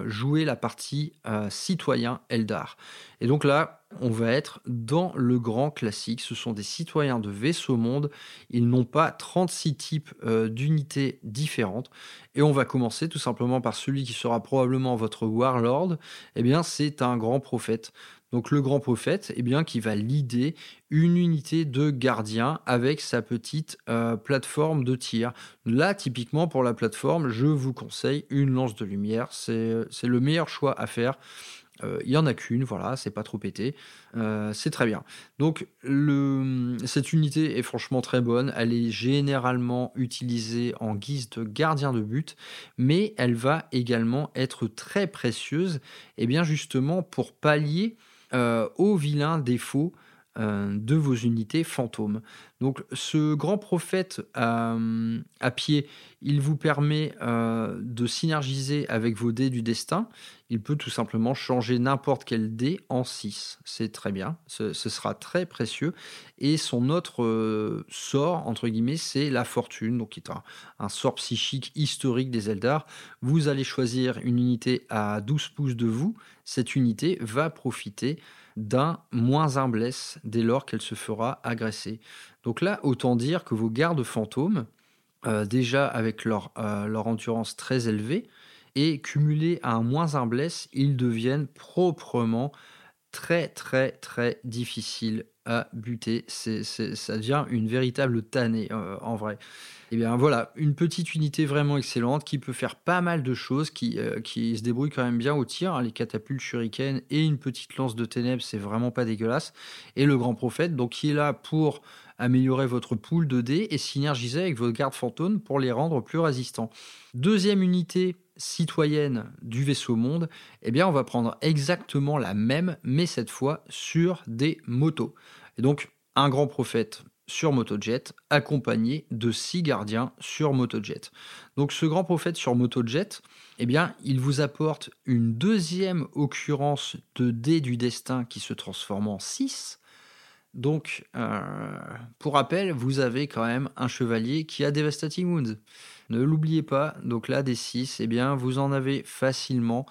jouer la partie citoyen Eldar. Et donc là, on va être dans le grand classique. Ce sont des citoyens de vaisseau monde. Ils n'ont pas 36 types d'unités différentes. Et on va commencer tout simplement par celui qui sera probablement votre warlord. Eh bien, c'est un grand prophète. Donc le grand prophète, eh bien, qui va lider une unité de gardien avec sa petite euh, plateforme de tir. Là, typiquement pour la plateforme, je vous conseille une lance de lumière. C'est le meilleur choix à faire. Euh, il y en a qu'une, voilà, c'est pas trop pété. Euh, c'est très bien. Donc, cette unité est franchement très bonne. Elle est généralement utilisée en guise de gardien de but, mais elle va également être très précieuse, et bien justement pour pallier euh, aux vilains défauts euh, de vos unités fantômes. Donc ce grand prophète à, pied, il vous permet euh, de synergiser avec vos dés du destin. Il peut tout simplement changer n'importe quel dé en 6. C'est très bien, ce, sera très précieux. Et son autre euh, sort, entre guillemets, c'est la fortune, donc qui est un, sort psychique historique des Eldar. Vous allez choisir une unité à 12 pouces de vous. Cette unité va profiter d'un moins un blesse dès lors qu'elle se fera agresser. Donc là, autant dire que vos gardes fantômes, euh, déjà avec leur, euh, leur endurance très élevée, et cumulés à un moins un blesse, ils deviennent proprement très très très difficiles à buter. C'est, ça devient une véritable tannée euh, en vrai. Et eh bien voilà, une petite unité vraiment excellente qui peut faire pas mal de choses, qui, euh, qui se débrouille quand même bien au tir. Hein. les catapultes shuriken et une petite lance de ténèbres, c'est vraiment pas dégueulasse. Et le grand prophète, donc qui est là pour améliorer votre pool de dés et synergiser avec vos gardes fantômes pour les rendre plus résistants. Deuxième unité citoyenne du vaisseau monde, eh bien on va prendre exactement la même, mais cette fois sur des motos. Et donc un grand prophète sur motojet, accompagné de six gardiens sur motojet. Donc ce grand prophète sur motojet, eh bien, il vous apporte une deuxième occurrence de dés du destin qui se transforme en 6. Donc, euh, pour rappel, vous avez quand même un chevalier qui a Devastating Wounds. Ne l'oubliez pas, donc là, des 6, eh bien, vous en avez facilement.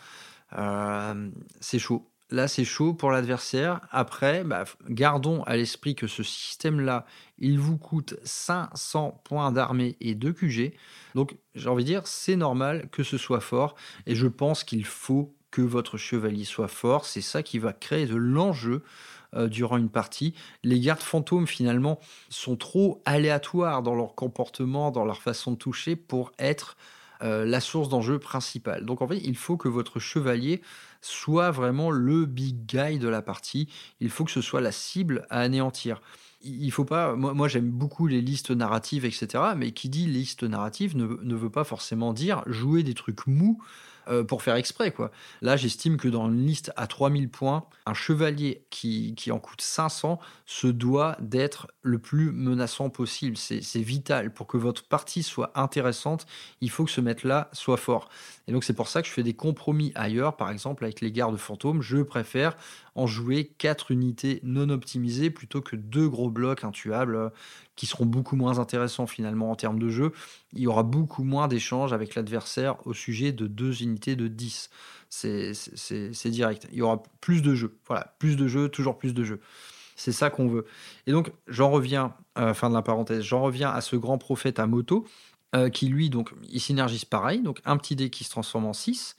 Euh, c'est chaud. Là, c'est chaud pour l'adversaire. Après, bah, gardons à l'esprit que ce système-là, il vous coûte 500 points d'armée et de QG. Donc, j'ai envie de dire, c'est normal que ce soit fort. Et je pense qu'il faut que votre chevalier soit fort. C'est ça qui va créer de l'enjeu euh, durant une partie. Les gardes fantômes, finalement, sont trop aléatoires dans leur comportement, dans leur façon de toucher pour être euh, la source d'enjeu principale. Donc en fait, il faut que votre chevalier soit vraiment le big guy de la partie. Il faut que ce soit la cible à anéantir. Il faut pas. Moi, j'aime beaucoup les listes narratives, etc. Mais qui dit liste narrative ne, ne veut pas forcément dire jouer des trucs mous euh, pour faire exprès. quoi. Là, j'estime que dans une liste à 3000 points, un chevalier qui, en coûte 500 se doit d'être le plus menaçant possible. C'est vital. Pour que votre partie soit intéressante, il faut que ce maître-là soit fort. Et donc, c'est pour ça que je fais des compromis ailleurs. Par exemple, avec les gardes fantômes, je préfère en jouer 4 unités non optimisées plutôt que deux gros blocs intuables qui seront beaucoup moins intéressants finalement en termes de jeu. Il y aura beaucoup moins d'échanges avec l'adversaire au sujet de deux unités de 10. C'est direct. Il y aura plus de jeux. Voilà, plus de jeux, toujours plus de jeux. C'est ça qu'on veut. Et donc, j'en reviens, euh, fin de la parenthèse, j'en reviens à ce grand prophète à moto euh, qui lui, donc, il synergise pareil, donc un petit dé qui se transforme en 6,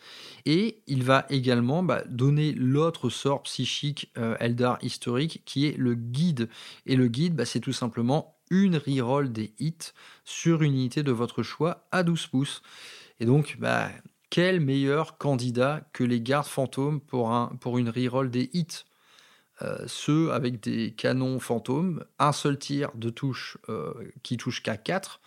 et il va également bah, donner l'autre sort psychique euh, Eldar historique qui est le guide. Et le guide, bah, c'est tout simplement une reroll des hits sur une unité de votre choix à 12 pouces. Et donc, bah, quel meilleur candidat que les gardes fantômes pour, un, pour une reroll des hits? Euh, ceux avec des canons fantômes, un seul tir de touche qui touche qu'à 4,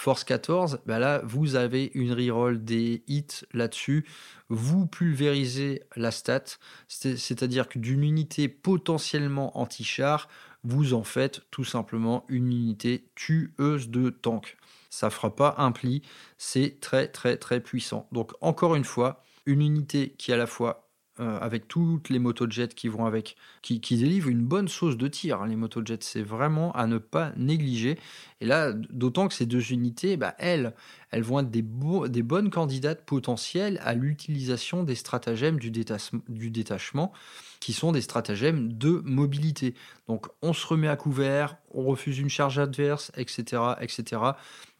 Force 14, bah là, vous avez une reroll des hits là-dessus. Vous pulvérisez la stat, c'est-à-dire que d'une unité potentiellement anti-char, vous en faites tout simplement une unité tueuse de tank. Ça fera pas un pli, c'est très très très puissant. Donc encore une fois, une unité qui à la fois euh, avec toutes les motojets qui vont avec, qui, délivrent une bonne sauce de tir. Hein, les motojets, c'est vraiment à ne pas négliger. Et là, d'autant que ces deux unités, bah, elles, elles vont être des, des bonnes candidates potentielles à l'utilisation des stratagèmes du, du détachement, qui sont des stratagèmes de mobilité. Donc, on se remet à couvert, on refuse une charge adverse, etc., etc.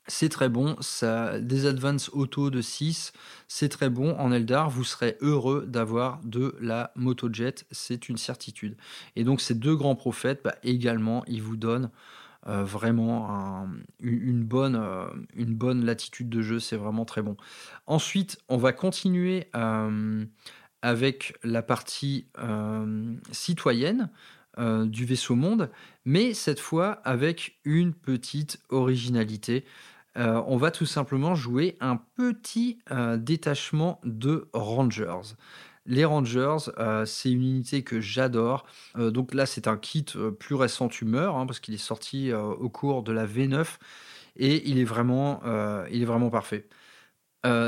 c'est très bon. Ça, des advances auto de 6, c'est très bon. En Eldar, vous serez heureux d'avoir de la motojet, c'est une certitude. Et donc ces deux grands prophètes, bah, également, ils vous donnent euh, vraiment une, bonne, euh, une bonne latitude de jeu, c'est vraiment très bon. Ensuite, on va continuer euh, avec la partie citoyenne. du vaisseau monde, mais cette fois avec une petite originalité. On va tout simplement jouer un petit détachement de Rangers. Les Rangers, euh, c'est une unité que j'adore. Euh, donc là, c'est un kit euh, plus récent Humeur, hein, parce qu'il est sorti au cours de la V9 et il est vraiment, il est vraiment parfait.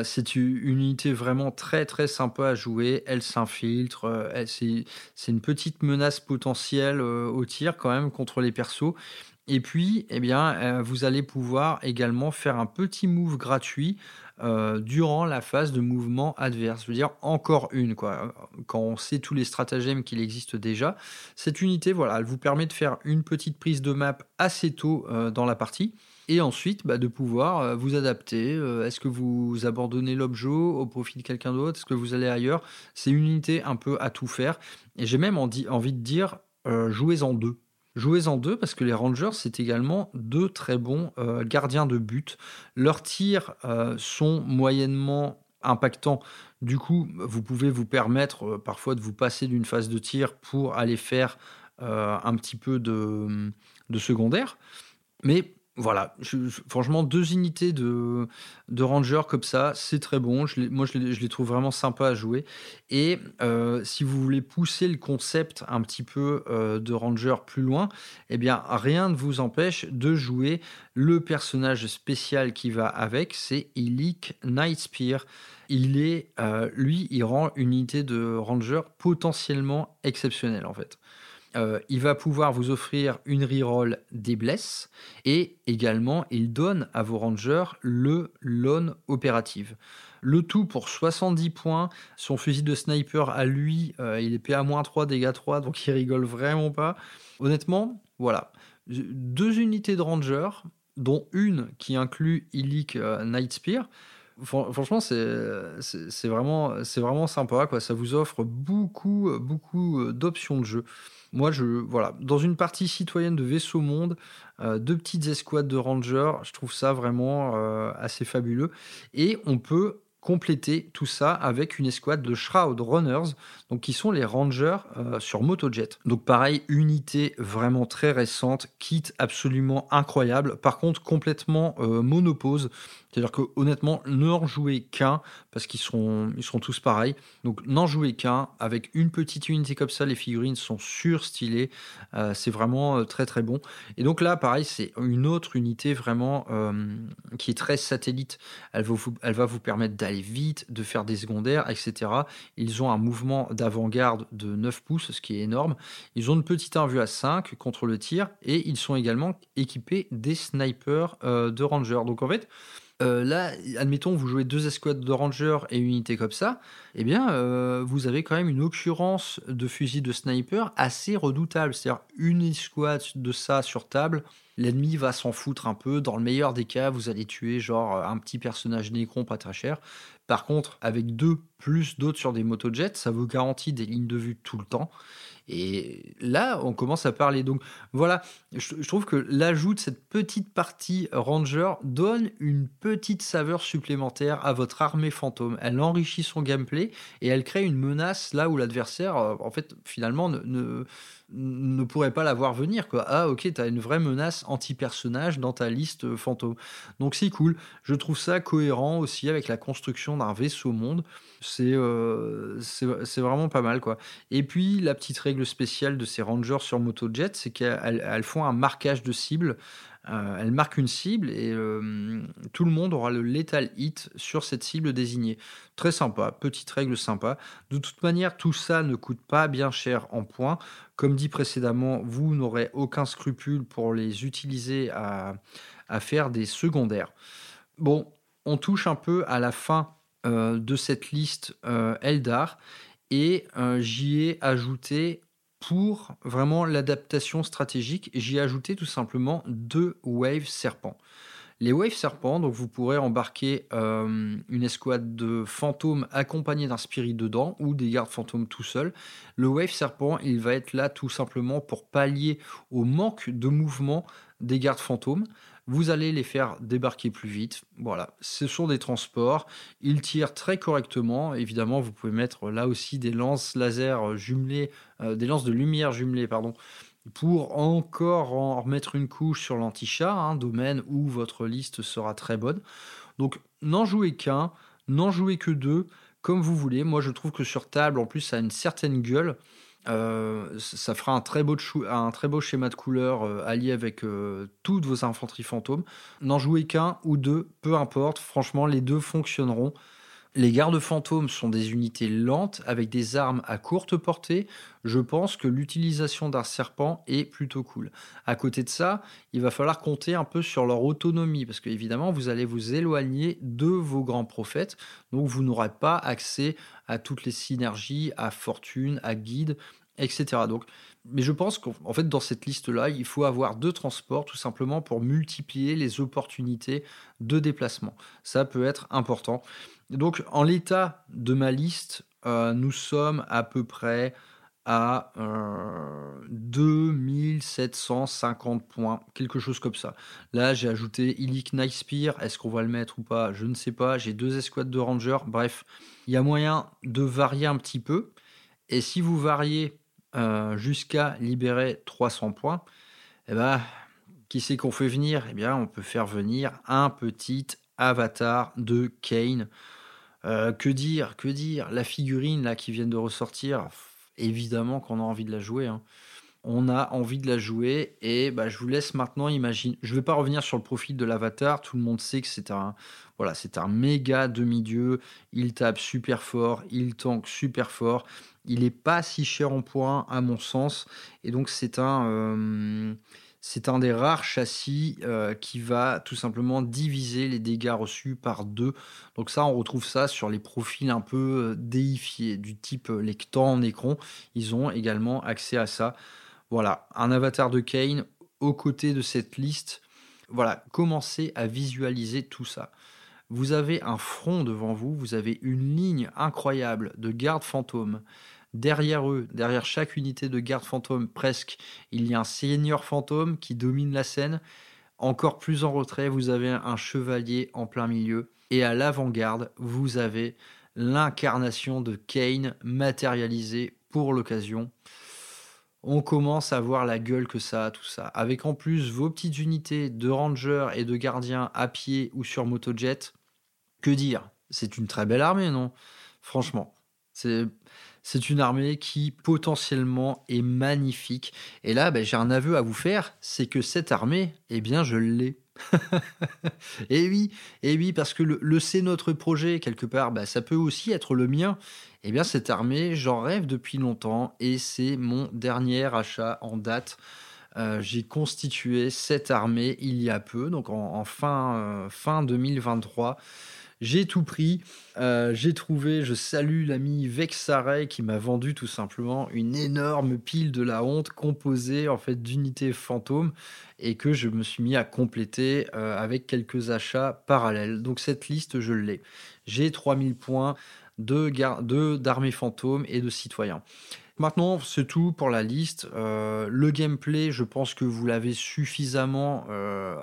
c'est une unité vraiment très très sympa à jouer. Elle s'infiltre. c'est, une petite menace potentielle au tir quand même contre les persos. Et puis, eh bien, vous allez pouvoir également faire un petit move gratuit euh, durant la phase de mouvement adverse. Je veux dire, encore une, quoi. Quand on sait tous les stratagèmes qu'il existe déjà, cette unité, voilà, elle vous permet de faire une petite prise de map assez tôt euh, dans la partie. Et ensuite, bah, de pouvoir euh, vous adapter. Est-ce que vous abandonnez l'objet au profit de quelqu'un d'autre? Est-ce que vous allez ailleurs? C'est une unité un peu à tout faire. Et j'ai même envie de dire, jouez en deux. Jouez en deux parce que les Rangers, c'est également deux très bons euh, gardiens de but. Leurs tirs euh, sont moyennement impactants. Du coup, vous pouvez vous permettre euh, parfois de vous passer d'une phase de tir pour aller faire un petit peu de secondaire. Mais voilà, franchement, deux unités de, de Ranger comme ça, c'est très bon. Moi, je les, trouve vraiment sympas à jouer. Et euh, si vous voulez pousser le concept un petit peu euh, de Ranger plus loin, eh bien, rien ne vous empêche de jouer le personnage spécial qui va avec, c'est Illic Nightspear. Il est, euh, lui, il rend une unité de Ranger potentiellement exceptionnelle en fait. Euh, il va pouvoir vous offrir une reroll des blesses et également il donne à vos rangers le lone opérative. Le tout pour 70 points. Son fusil de sniper à lui, euh, il est PA-3, dégâts 3, donc il rigole vraiment pas. Honnêtement, voilà. Deux unités de ranger, dont une qui inclut Illic euh, Nightspear. Franchement, c'est vraiment, vraiment sympa. Quoi. Ça vous offre beaucoup, beaucoup d'options de jeu. Moi, je, voilà, dans une partie citoyenne de Vaisseau Monde, euh, deux petites escouades de rangers, je trouve ça vraiment euh, assez fabuleux. Et on peut compléter tout ça avec une escouade de Shroud Runners, qui sont les rangers euh, sur Motojet. Donc pareil, unité vraiment très récente, kit absolument incroyable, par contre complètement monopause, c'est-à-dire que honnêtement, n'en jouez qu'un, parce qu'ils seront, ils seront tous pareils. Donc n'en jouez qu'un. Avec une petite unité comme ça, les figurines sont surstylées. Euh, c'est vraiment euh, très très bon. Et donc là, pareil, c'est une autre unité vraiment euh, qui est très satellite. Elle va vous, elle va vous permettre d'aller vite, de faire des secondaires, etc. Ils ont un mouvement d'avant-garde de 9 pouces, ce qui est énorme. Ils ont une petite invue à 5 contre le tir. Et ils sont également équipés des snipers de ranger. Donc en fait, euh, là, admettons, vous jouez deux escouades de rangers et une unité comme ça, eh bien, euh, vous avez quand même une occurrence de fusil de sniper assez redoutable. C'est-à-dire une escouade de ça sur table, l'ennemi va s'en foutre un peu. Dans le meilleur des cas, vous allez tuer genre un petit personnage nécron pas très cher. Par contre, avec deux plus d'autres sur des motojets, ça vous garantit des lignes de vue tout le temps. Et là, on commence à parler. Donc voilà, je, trouve que l'ajout de cette petite partie Ranger donne une petite saveur supplémentaire à votre armée fantôme. Elle enrichit son gameplay et elle crée une menace là où l'adversaire, euh, en fait, finalement, ne ne pourrait pas la voir venir. Quoi. Ah ok, tu as une vraie menace anti-personnage dans ta liste euh, fantôme. Donc c'est cool. Je trouve ça cohérent aussi avec la construction d'un vaisseau monde. C'est euh, c'est vraiment pas mal. quoi. Et puis la petite règle spéciale de ces rangers sur Motojet, c'est qu'elles font un marquage de cible euh, elle marque une cible et euh, tout le monde aura le lethal hit sur cette cible désignée. Très sympa, petite règle sympa. De toute manière, tout ça ne coûte pas bien cher en points. Comme dit précédemment, vous n'aurez aucun scrupule pour les utiliser à, faire des secondaires. Bon, on touche un peu à la fin euh, de cette liste Eldar et j'y ai ajouté pour vraiment l'adaptation stratégique, j'y ai ajouté tout simplement deux Wave Serpents. Les Wave Serpents, donc vous pourrez embarquer euh, une escouade de fantômes accompagnés d'un spirit dedans ou des gardes fantômes tout seuls. Le Wave Serpent, il va être là tout simplement pour pallier au manque de mouvement des gardes fantômes. Vous allez les faire débarquer plus vite. Voilà, ce sont des transports. Ils tirent très correctement. Évidemment, vous pouvez mettre là aussi des lances laser jumelées, euh, des lances de lumière jumelées, pardon, pour encore en remettre une couche sur l'anti-chat, un hein, domaine où votre liste sera très bonne. Donc n'en jouez qu'un, n'en jouez que deux, comme vous voulez. Moi je trouve que sur table, en plus, ça a une certaine gueule. Euh, ça fera un très beau, schéma de couleurs euh, allié avec euh, toutes vos infanteries fantômes. N'en jouez qu'un ou deux, peu importe. Franchement, les deux fonctionneront. Les gardes fantômes sont des unités lentes avec des armes à courte portée. Je pense que l'utilisation d'un serpent est plutôt cool. À côté de ça, il va falloir compter un peu sur leur autonomie parce qu'évidemment, vous allez vous éloigner de vos grands prophètes. Donc, vous n'aurez pas accès à toutes les synergies, à fortune, à guide, etc. Mais je pense qu'en fait, dans cette liste-là, il faut avoir deux transports tout simplement pour multiplier les opportunités de déplacement. Ça peut être important. Donc, en l'état de ma liste, euh, nous sommes à peu près à 2750 euh, points, quelque chose comme ça. Là, j'ai ajouté Illic Spear. Est-ce qu'on va le mettre ou pas? Je ne sais pas. J'ai deux escouades de rangers. Bref, il y a moyen de varier un petit peu. Et si vous variez euh, jusqu'à libérer 300 points, eh ben, qui c'est qu'on fait venir? Eh bien, on peut faire venir un petit avatar de Kane euh, que dire Que dire? La figurine là qui vient de ressortir, évidemment qu'on a envie de la jouer. Hein. On a envie de la jouer et bah, je vous laisse maintenant imaginer. Je ne vais pas revenir sur le profil de l'avatar. Tout le monde sait que c'est un voilà, c'est un méga demi-dieu. Il tape super fort, il tank super fort. Il n'est pas si cher en points à mon sens et donc c'est un euh, c'est un des rares châssis euh, qui va tout simplement diviser les dégâts reçus par deux. Donc ça, on retrouve ça sur les profils un peu euh, déifiés, du type euh, les Ctans, Necron. Ils ont également accès à ça. Voilà, un avatar de Kane aux côtés de cette liste. Voilà, commencez à visualiser tout ça. Vous avez un front devant vous, vous avez une ligne incroyable de gardes fantômes Derrière eux, derrière chaque unité de garde fantôme presque, il y a un seigneur fantôme qui domine la scène. Encore plus en retrait, vous avez un chevalier en plein milieu. Et à l'avant-garde, vous avez l'incarnation de Kane matérialisée pour l'occasion. On commence à voir la gueule que ça a, tout ça. Avec en plus vos petites unités de rangers et de gardiens à pied ou sur motojet. Que dire? C'est une très belle armée, non? Franchement. C'est c'est une armée qui potentiellement est magnifique. Et là, ben, j'ai un aveu à vous faire, c'est que cette armée, eh bien, je l'ai. et oui, et oui, parce que le, c'est notre projet quelque part, ben, ça peut aussi être le mien. Eh bien, cette armée, j'en rêve depuis longtemps et c'est mon dernier achat en date. Euh, j'ai constitué cette armée il y a peu, donc en, fin, euh, fin 2023. J'ai tout pris. Euh, j'ai trouvé, je salue l'ami Vexare qui m'a vendu tout simplement une énorme pile de la honte composée en fait d'unités fantômes et que je me suis mis à compléter euh, avec quelques achats parallèles. Donc cette liste, je l'ai. J'ai 3000 points de d'armées fantômes et de citoyens. Maintenant, c'est tout pour la liste. Euh, le gameplay, je pense que vous l'avez suffisamment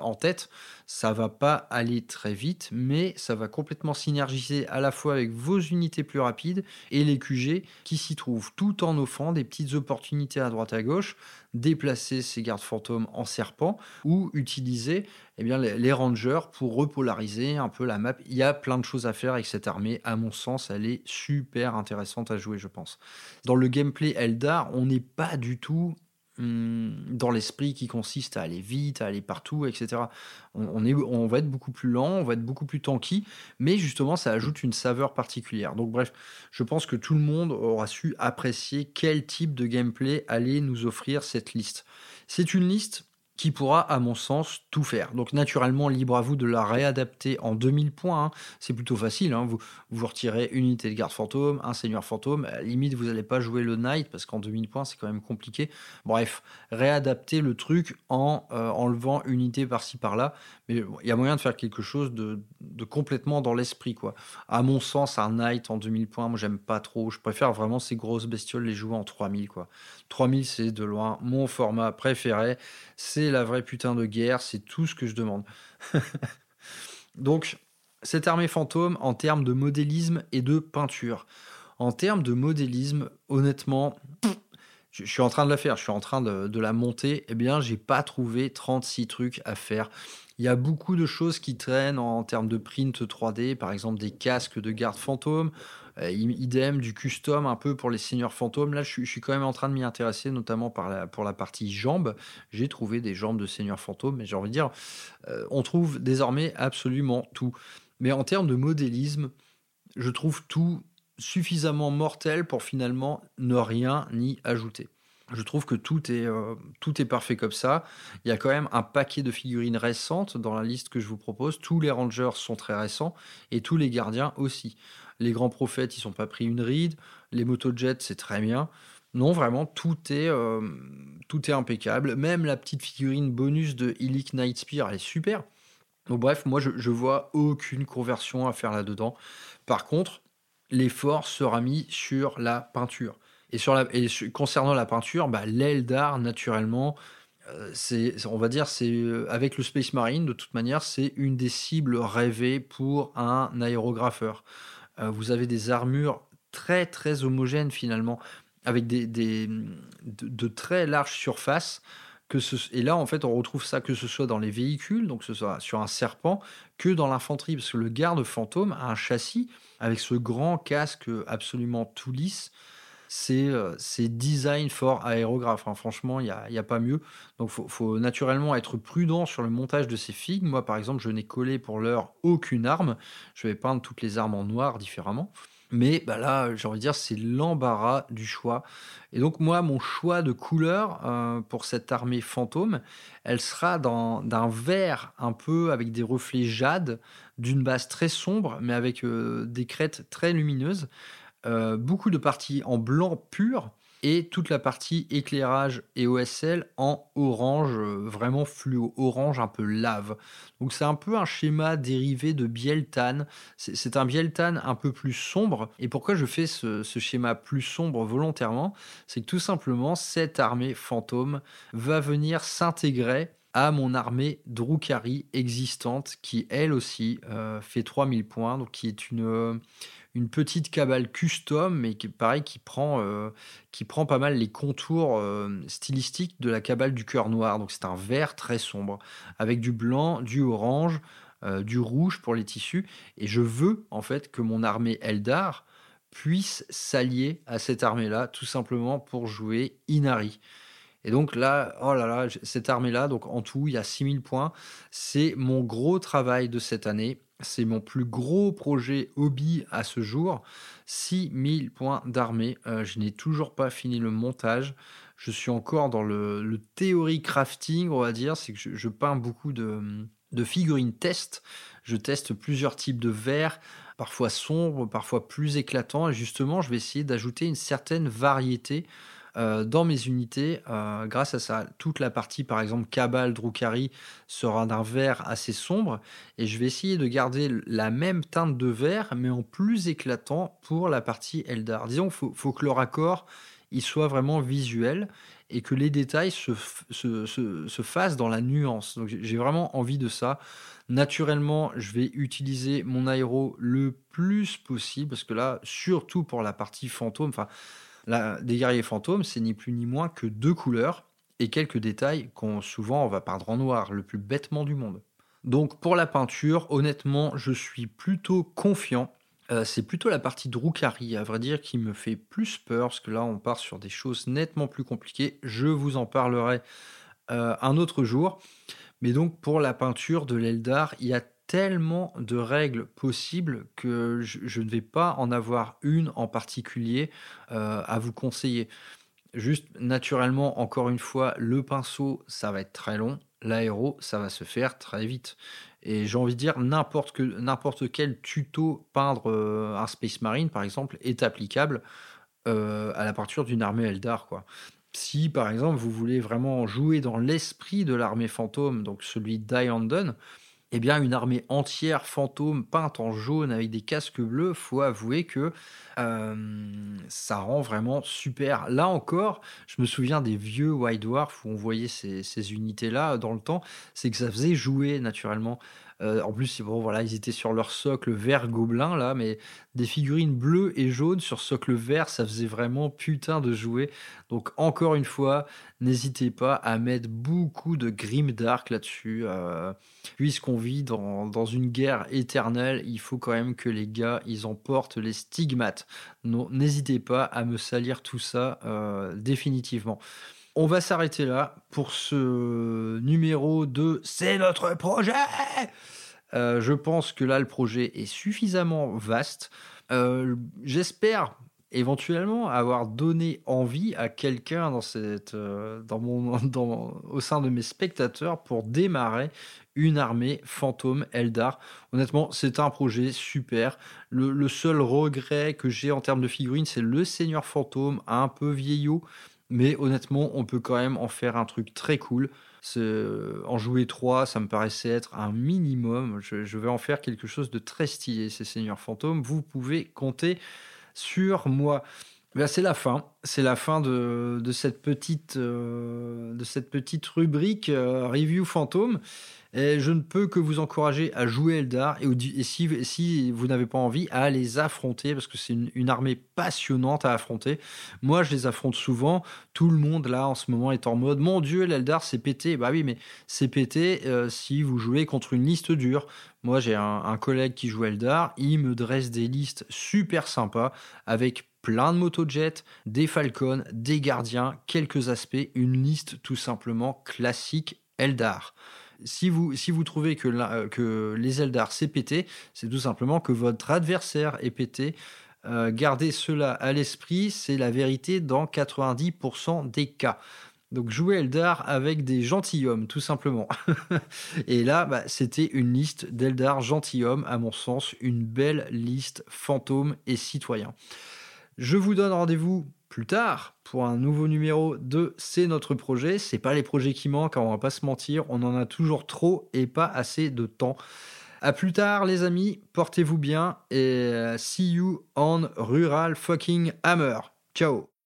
en tête ça va pas aller très vite, mais ça va complètement synergiser à la fois avec vos unités plus rapides et les QG qui s'y trouvent, tout en offrant des petites opportunités à droite à gauche, déplacer ces gardes fantômes en serpent ou utiliser eh bien, les, rangers pour repolariser un peu la map. Il y a plein de choses à faire avec cette armée. À mon sens, elle est super intéressante à jouer, je pense. Dans le gameplay Eldar, on n'est pas du tout dans l'esprit qui consiste à aller vite, à aller partout, etc. On, est, on va être beaucoup plus lent, on va être beaucoup plus tanky, mais justement, ça ajoute une saveur particulière. Donc, bref, je pense que tout le monde aura su apprécier quel type de gameplay allait nous offrir cette liste. C'est une liste qui pourra, à mon sens, tout faire. Donc naturellement, libre à vous de la réadapter en 2000 points. Hein. C'est plutôt facile. Hein. Vous, vous retirez une unité de garde fantôme, un seigneur fantôme. À la limite, vous n'allez pas jouer le knight parce qu'en 2000 points, c'est quand même compliqué. Bref, réadapter le truc en euh, enlevant une unité par-ci par-là. Mais il y a moyen de faire quelque chose de, complètement dans l'esprit. quoi. À mon sens, un knight en 2000 points, moi, j'aime pas trop. Je préfère vraiment ces grosses bestioles les jouer en 3000. quoi. 3000, c'est de loin mon format préféré. C'est la vraie putain de guerre, c'est tout ce que je demande. Donc, cette armée fantôme en termes de modélisme et de peinture. En termes de modélisme, honnêtement, je, suis en train de la faire, je suis en train de, la monter. Eh bien, j'ai pas trouvé 36 trucs à faire. Il y a beaucoup de choses qui traînent en, termes de print 3D, par exemple des casques de garde fantôme, euh, idem du custom un peu pour les seigneurs fantômes. Là, je, suis quand même en train de m'y intéresser, notamment pour la partie jambes. J'ai trouvé des jambes de seigneurs fantômes, mais j'ai envie de dire, euh, on trouve désormais absolument tout. Mais en termes de modélisme, je trouve tout suffisamment mortel pour finalement ne rien y ajouter. Je trouve que tout est, euh, tout est parfait comme ça. Il y a quand même un paquet de figurines récentes dans la liste que je vous propose. Tous les rangers sont très récents et tous les gardiens aussi. Les grands prophètes, ils sont pas pris une ride. Les motojets, c'est très bien. Non, vraiment, tout est, euh, tout est impeccable. Même la petite figurine bonus de Illic Nightspear, elle est super. Bref, moi, je, je vois aucune conversion à faire là-dedans. Par contre, l'effort sera mis sur la peinture. Et, sur la, concernant la peinture, bah, l'Eldar, naturellement, euh, c'est, on va dire, c'est euh, avec le Space Marine, de toute manière, c'est une des cibles rêvées pour un aérographeur. Euh, vous avez des armures très très homogènes finalement, avec des, de, très larges surfaces. Et là, en fait, on retrouve ça que ce soit dans les véhicules, donc ce soit sur un serpent, que dans l'infanterie, parce que le garde fantôme a un châssis avec ce grand casque absolument tout lisse c'est design for aérographe. Hein. Franchement, il n'y a, a, pas mieux. Donc, il faut, naturellement être prudent sur le montage de ces figues. Moi, par exemple, je n'ai collé pour l'heure aucune arme. Je vais peindre toutes les armes en noir différemment. Mais bah là, j'ai envie de dire, c'est l'embarras du choix. Et donc moi, mon choix de couleur euh, pour cette armée fantôme, elle sera d'un vert un peu avec des reflets jade, d'une base très sombre, mais avec euh, des crêtes très lumineuses. Euh, beaucoup de parties en blanc pur et toute la partie éclairage et OSL en orange, euh, vraiment fluo, orange un peu lave. Donc c'est un peu un schéma dérivé de Bieltan. C'est un Bieltan un peu plus sombre. Et pourquoi je fais ce, schéma plus sombre volontairement? C'est que tout simplement, cette armée fantôme va venir s'intégrer à mon armée Drukari existante qui elle aussi euh, fait 3000 points, donc qui est une une petite cabale custom, mais qui, pareil, qui prend, euh, qui prend pas mal les contours euh, stylistiques de la cabale du cœur noir. Donc c'est un vert très sombre, avec du blanc, du orange, euh, du rouge pour les tissus. Et je veux en fait que mon armée Eldar puisse s'allier à cette armée-là, tout simplement pour jouer Inari. Et donc là, oh là là, cette armée-là, donc en tout, il y a 6000 points. C'est mon gros travail de cette année. C'est mon plus gros projet hobby à ce jour. 6000 points d'armée. Euh, je n'ai toujours pas fini le montage. Je suis encore dans le, le théorie crafting, on va dire. C'est que je, peins beaucoup de, de figurines test. Je teste plusieurs types de verres, parfois sombres, parfois plus éclatants. Et justement, je vais essayer d'ajouter une certaine variété euh, dans mes unités, euh, grâce à ça, toute la partie, par exemple, Cabal, Drukari, sera d'un vert assez sombre. Et je vais essayer de garder la même teinte de vert, mais en plus éclatant pour la partie Eldar. Disons qu'il faut, que le raccord il soit vraiment visuel et que les détails se, se fassent dans la nuance. Donc j'ai vraiment envie de ça. Naturellement, je vais utiliser mon aéro le plus possible parce que là, surtout pour la partie fantôme, enfin, des guerriers fantômes, c'est ni plus ni moins que deux couleurs et quelques détails qu'on souvent on va peindre en noir, le plus bêtement du monde. Donc pour la peinture, honnêtement, je suis plutôt confiant. Euh, c'est plutôt la partie Drukari, à vrai dire, qui me fait plus peur, parce que là, on part sur des choses nettement plus compliquées. Je vous en parlerai euh, un autre jour. Mais donc, pour la peinture de l'Eldar, il y a tellement de règles possibles que je, ne vais pas en avoir une en particulier euh, à vous conseiller. Juste naturellement, encore une fois, le pinceau, ça va être très long. L'aéro, ça va se faire très vite. Et j'ai envie de dire, n'importe, que, n'importe quel tuto peindre euh, un Space Marine, par exemple, est applicable euh, à la partir d'une armée Eldar. Si, par exemple, vous voulez vraiment jouer dans l'esprit de l'armée fantôme, donc celui d'Iandon, eh bien, une armée entière fantôme peinte en jaune avec des casques bleus, faut avouer que euh, ça rend vraiment super. Là encore, je me souviens des vieux White Dwarf où on voyait ces, ces unités-là dans le temps, c'est que ça faisait jouer naturellement. Euh, en plus, bon, voilà, ils étaient sur leur socle vert gobelin, là, mais des figurines bleues et jaunes sur socle vert, ça faisait vraiment putain de jouer. Donc, encore une fois, n'hésitez pas à mettre beaucoup de grim dark là-dessus. Euh, puisqu'on vit dans, dans, une guerre éternelle, il faut quand même que les gars, ils emportent les stigmates. N'hésitez pas à me salir tout ça euh, définitivement. On va s'arrêter là pour ce numéro de C'est notre projet euh, Je pense que là, le projet est suffisamment vaste. Euh, j'espère éventuellement avoir donné envie à quelqu'un dans cette, euh, au sein de mes spectateurs pour démarrer une armée fantôme Eldar. Honnêtement, c'est un projet super. Le, le seul regret que j'ai en termes de figurines, c'est le Seigneur fantôme, un peu vieillot. Mais honnêtement, on peut quand même en faire un truc très cool. En jouer trois, ça me paraissait être un minimum. Je, vais en faire quelque chose de très stylé, ces Seigneurs Fantômes. Vous pouvez compter sur moi. Ben, c'est la fin. C'est la fin de, cette, petite, euh, de cette petite rubrique euh, Review Fantôme. Et je ne peux que vous encourager à jouer Eldar et, si, si, vous n'avez pas envie, à les affronter parce que c'est une, armée passionnante à affronter. Moi, je les affronte souvent. Tout le monde là en ce moment est en mode Mon Dieu, l'Eldar c'est pété. Bah oui, mais c'est pété euh, si vous jouez contre une liste dure. Moi, j'ai un, un collègue qui joue Eldar. Il me dresse des listes super sympas avec plein de motojets, des Falcons, des gardiens, quelques aspects, une liste tout simplement classique Eldar. Si vous, trouvez que, euh, que les Eldar c'est pété, c'est tout simplement que votre adversaire est pété. Euh, gardez cela à l'esprit, c'est la vérité dans 90% des cas. Donc jouer Eldar avec des gentilshommes, tout simplement. Et là, bah, c'était une liste d'Eldar gentilshommes, à mon sens, une belle liste fantômes et citoyens. Je vous donne rendez-vous plus tard pour un nouveau numéro de C'est notre projet. C'est pas les projets qui manquent, hein, on va pas se mentir, on en a toujours trop et pas assez de temps. À plus tard les amis, portez-vous bien et euh, see you on Rural Fucking Hammer. Ciao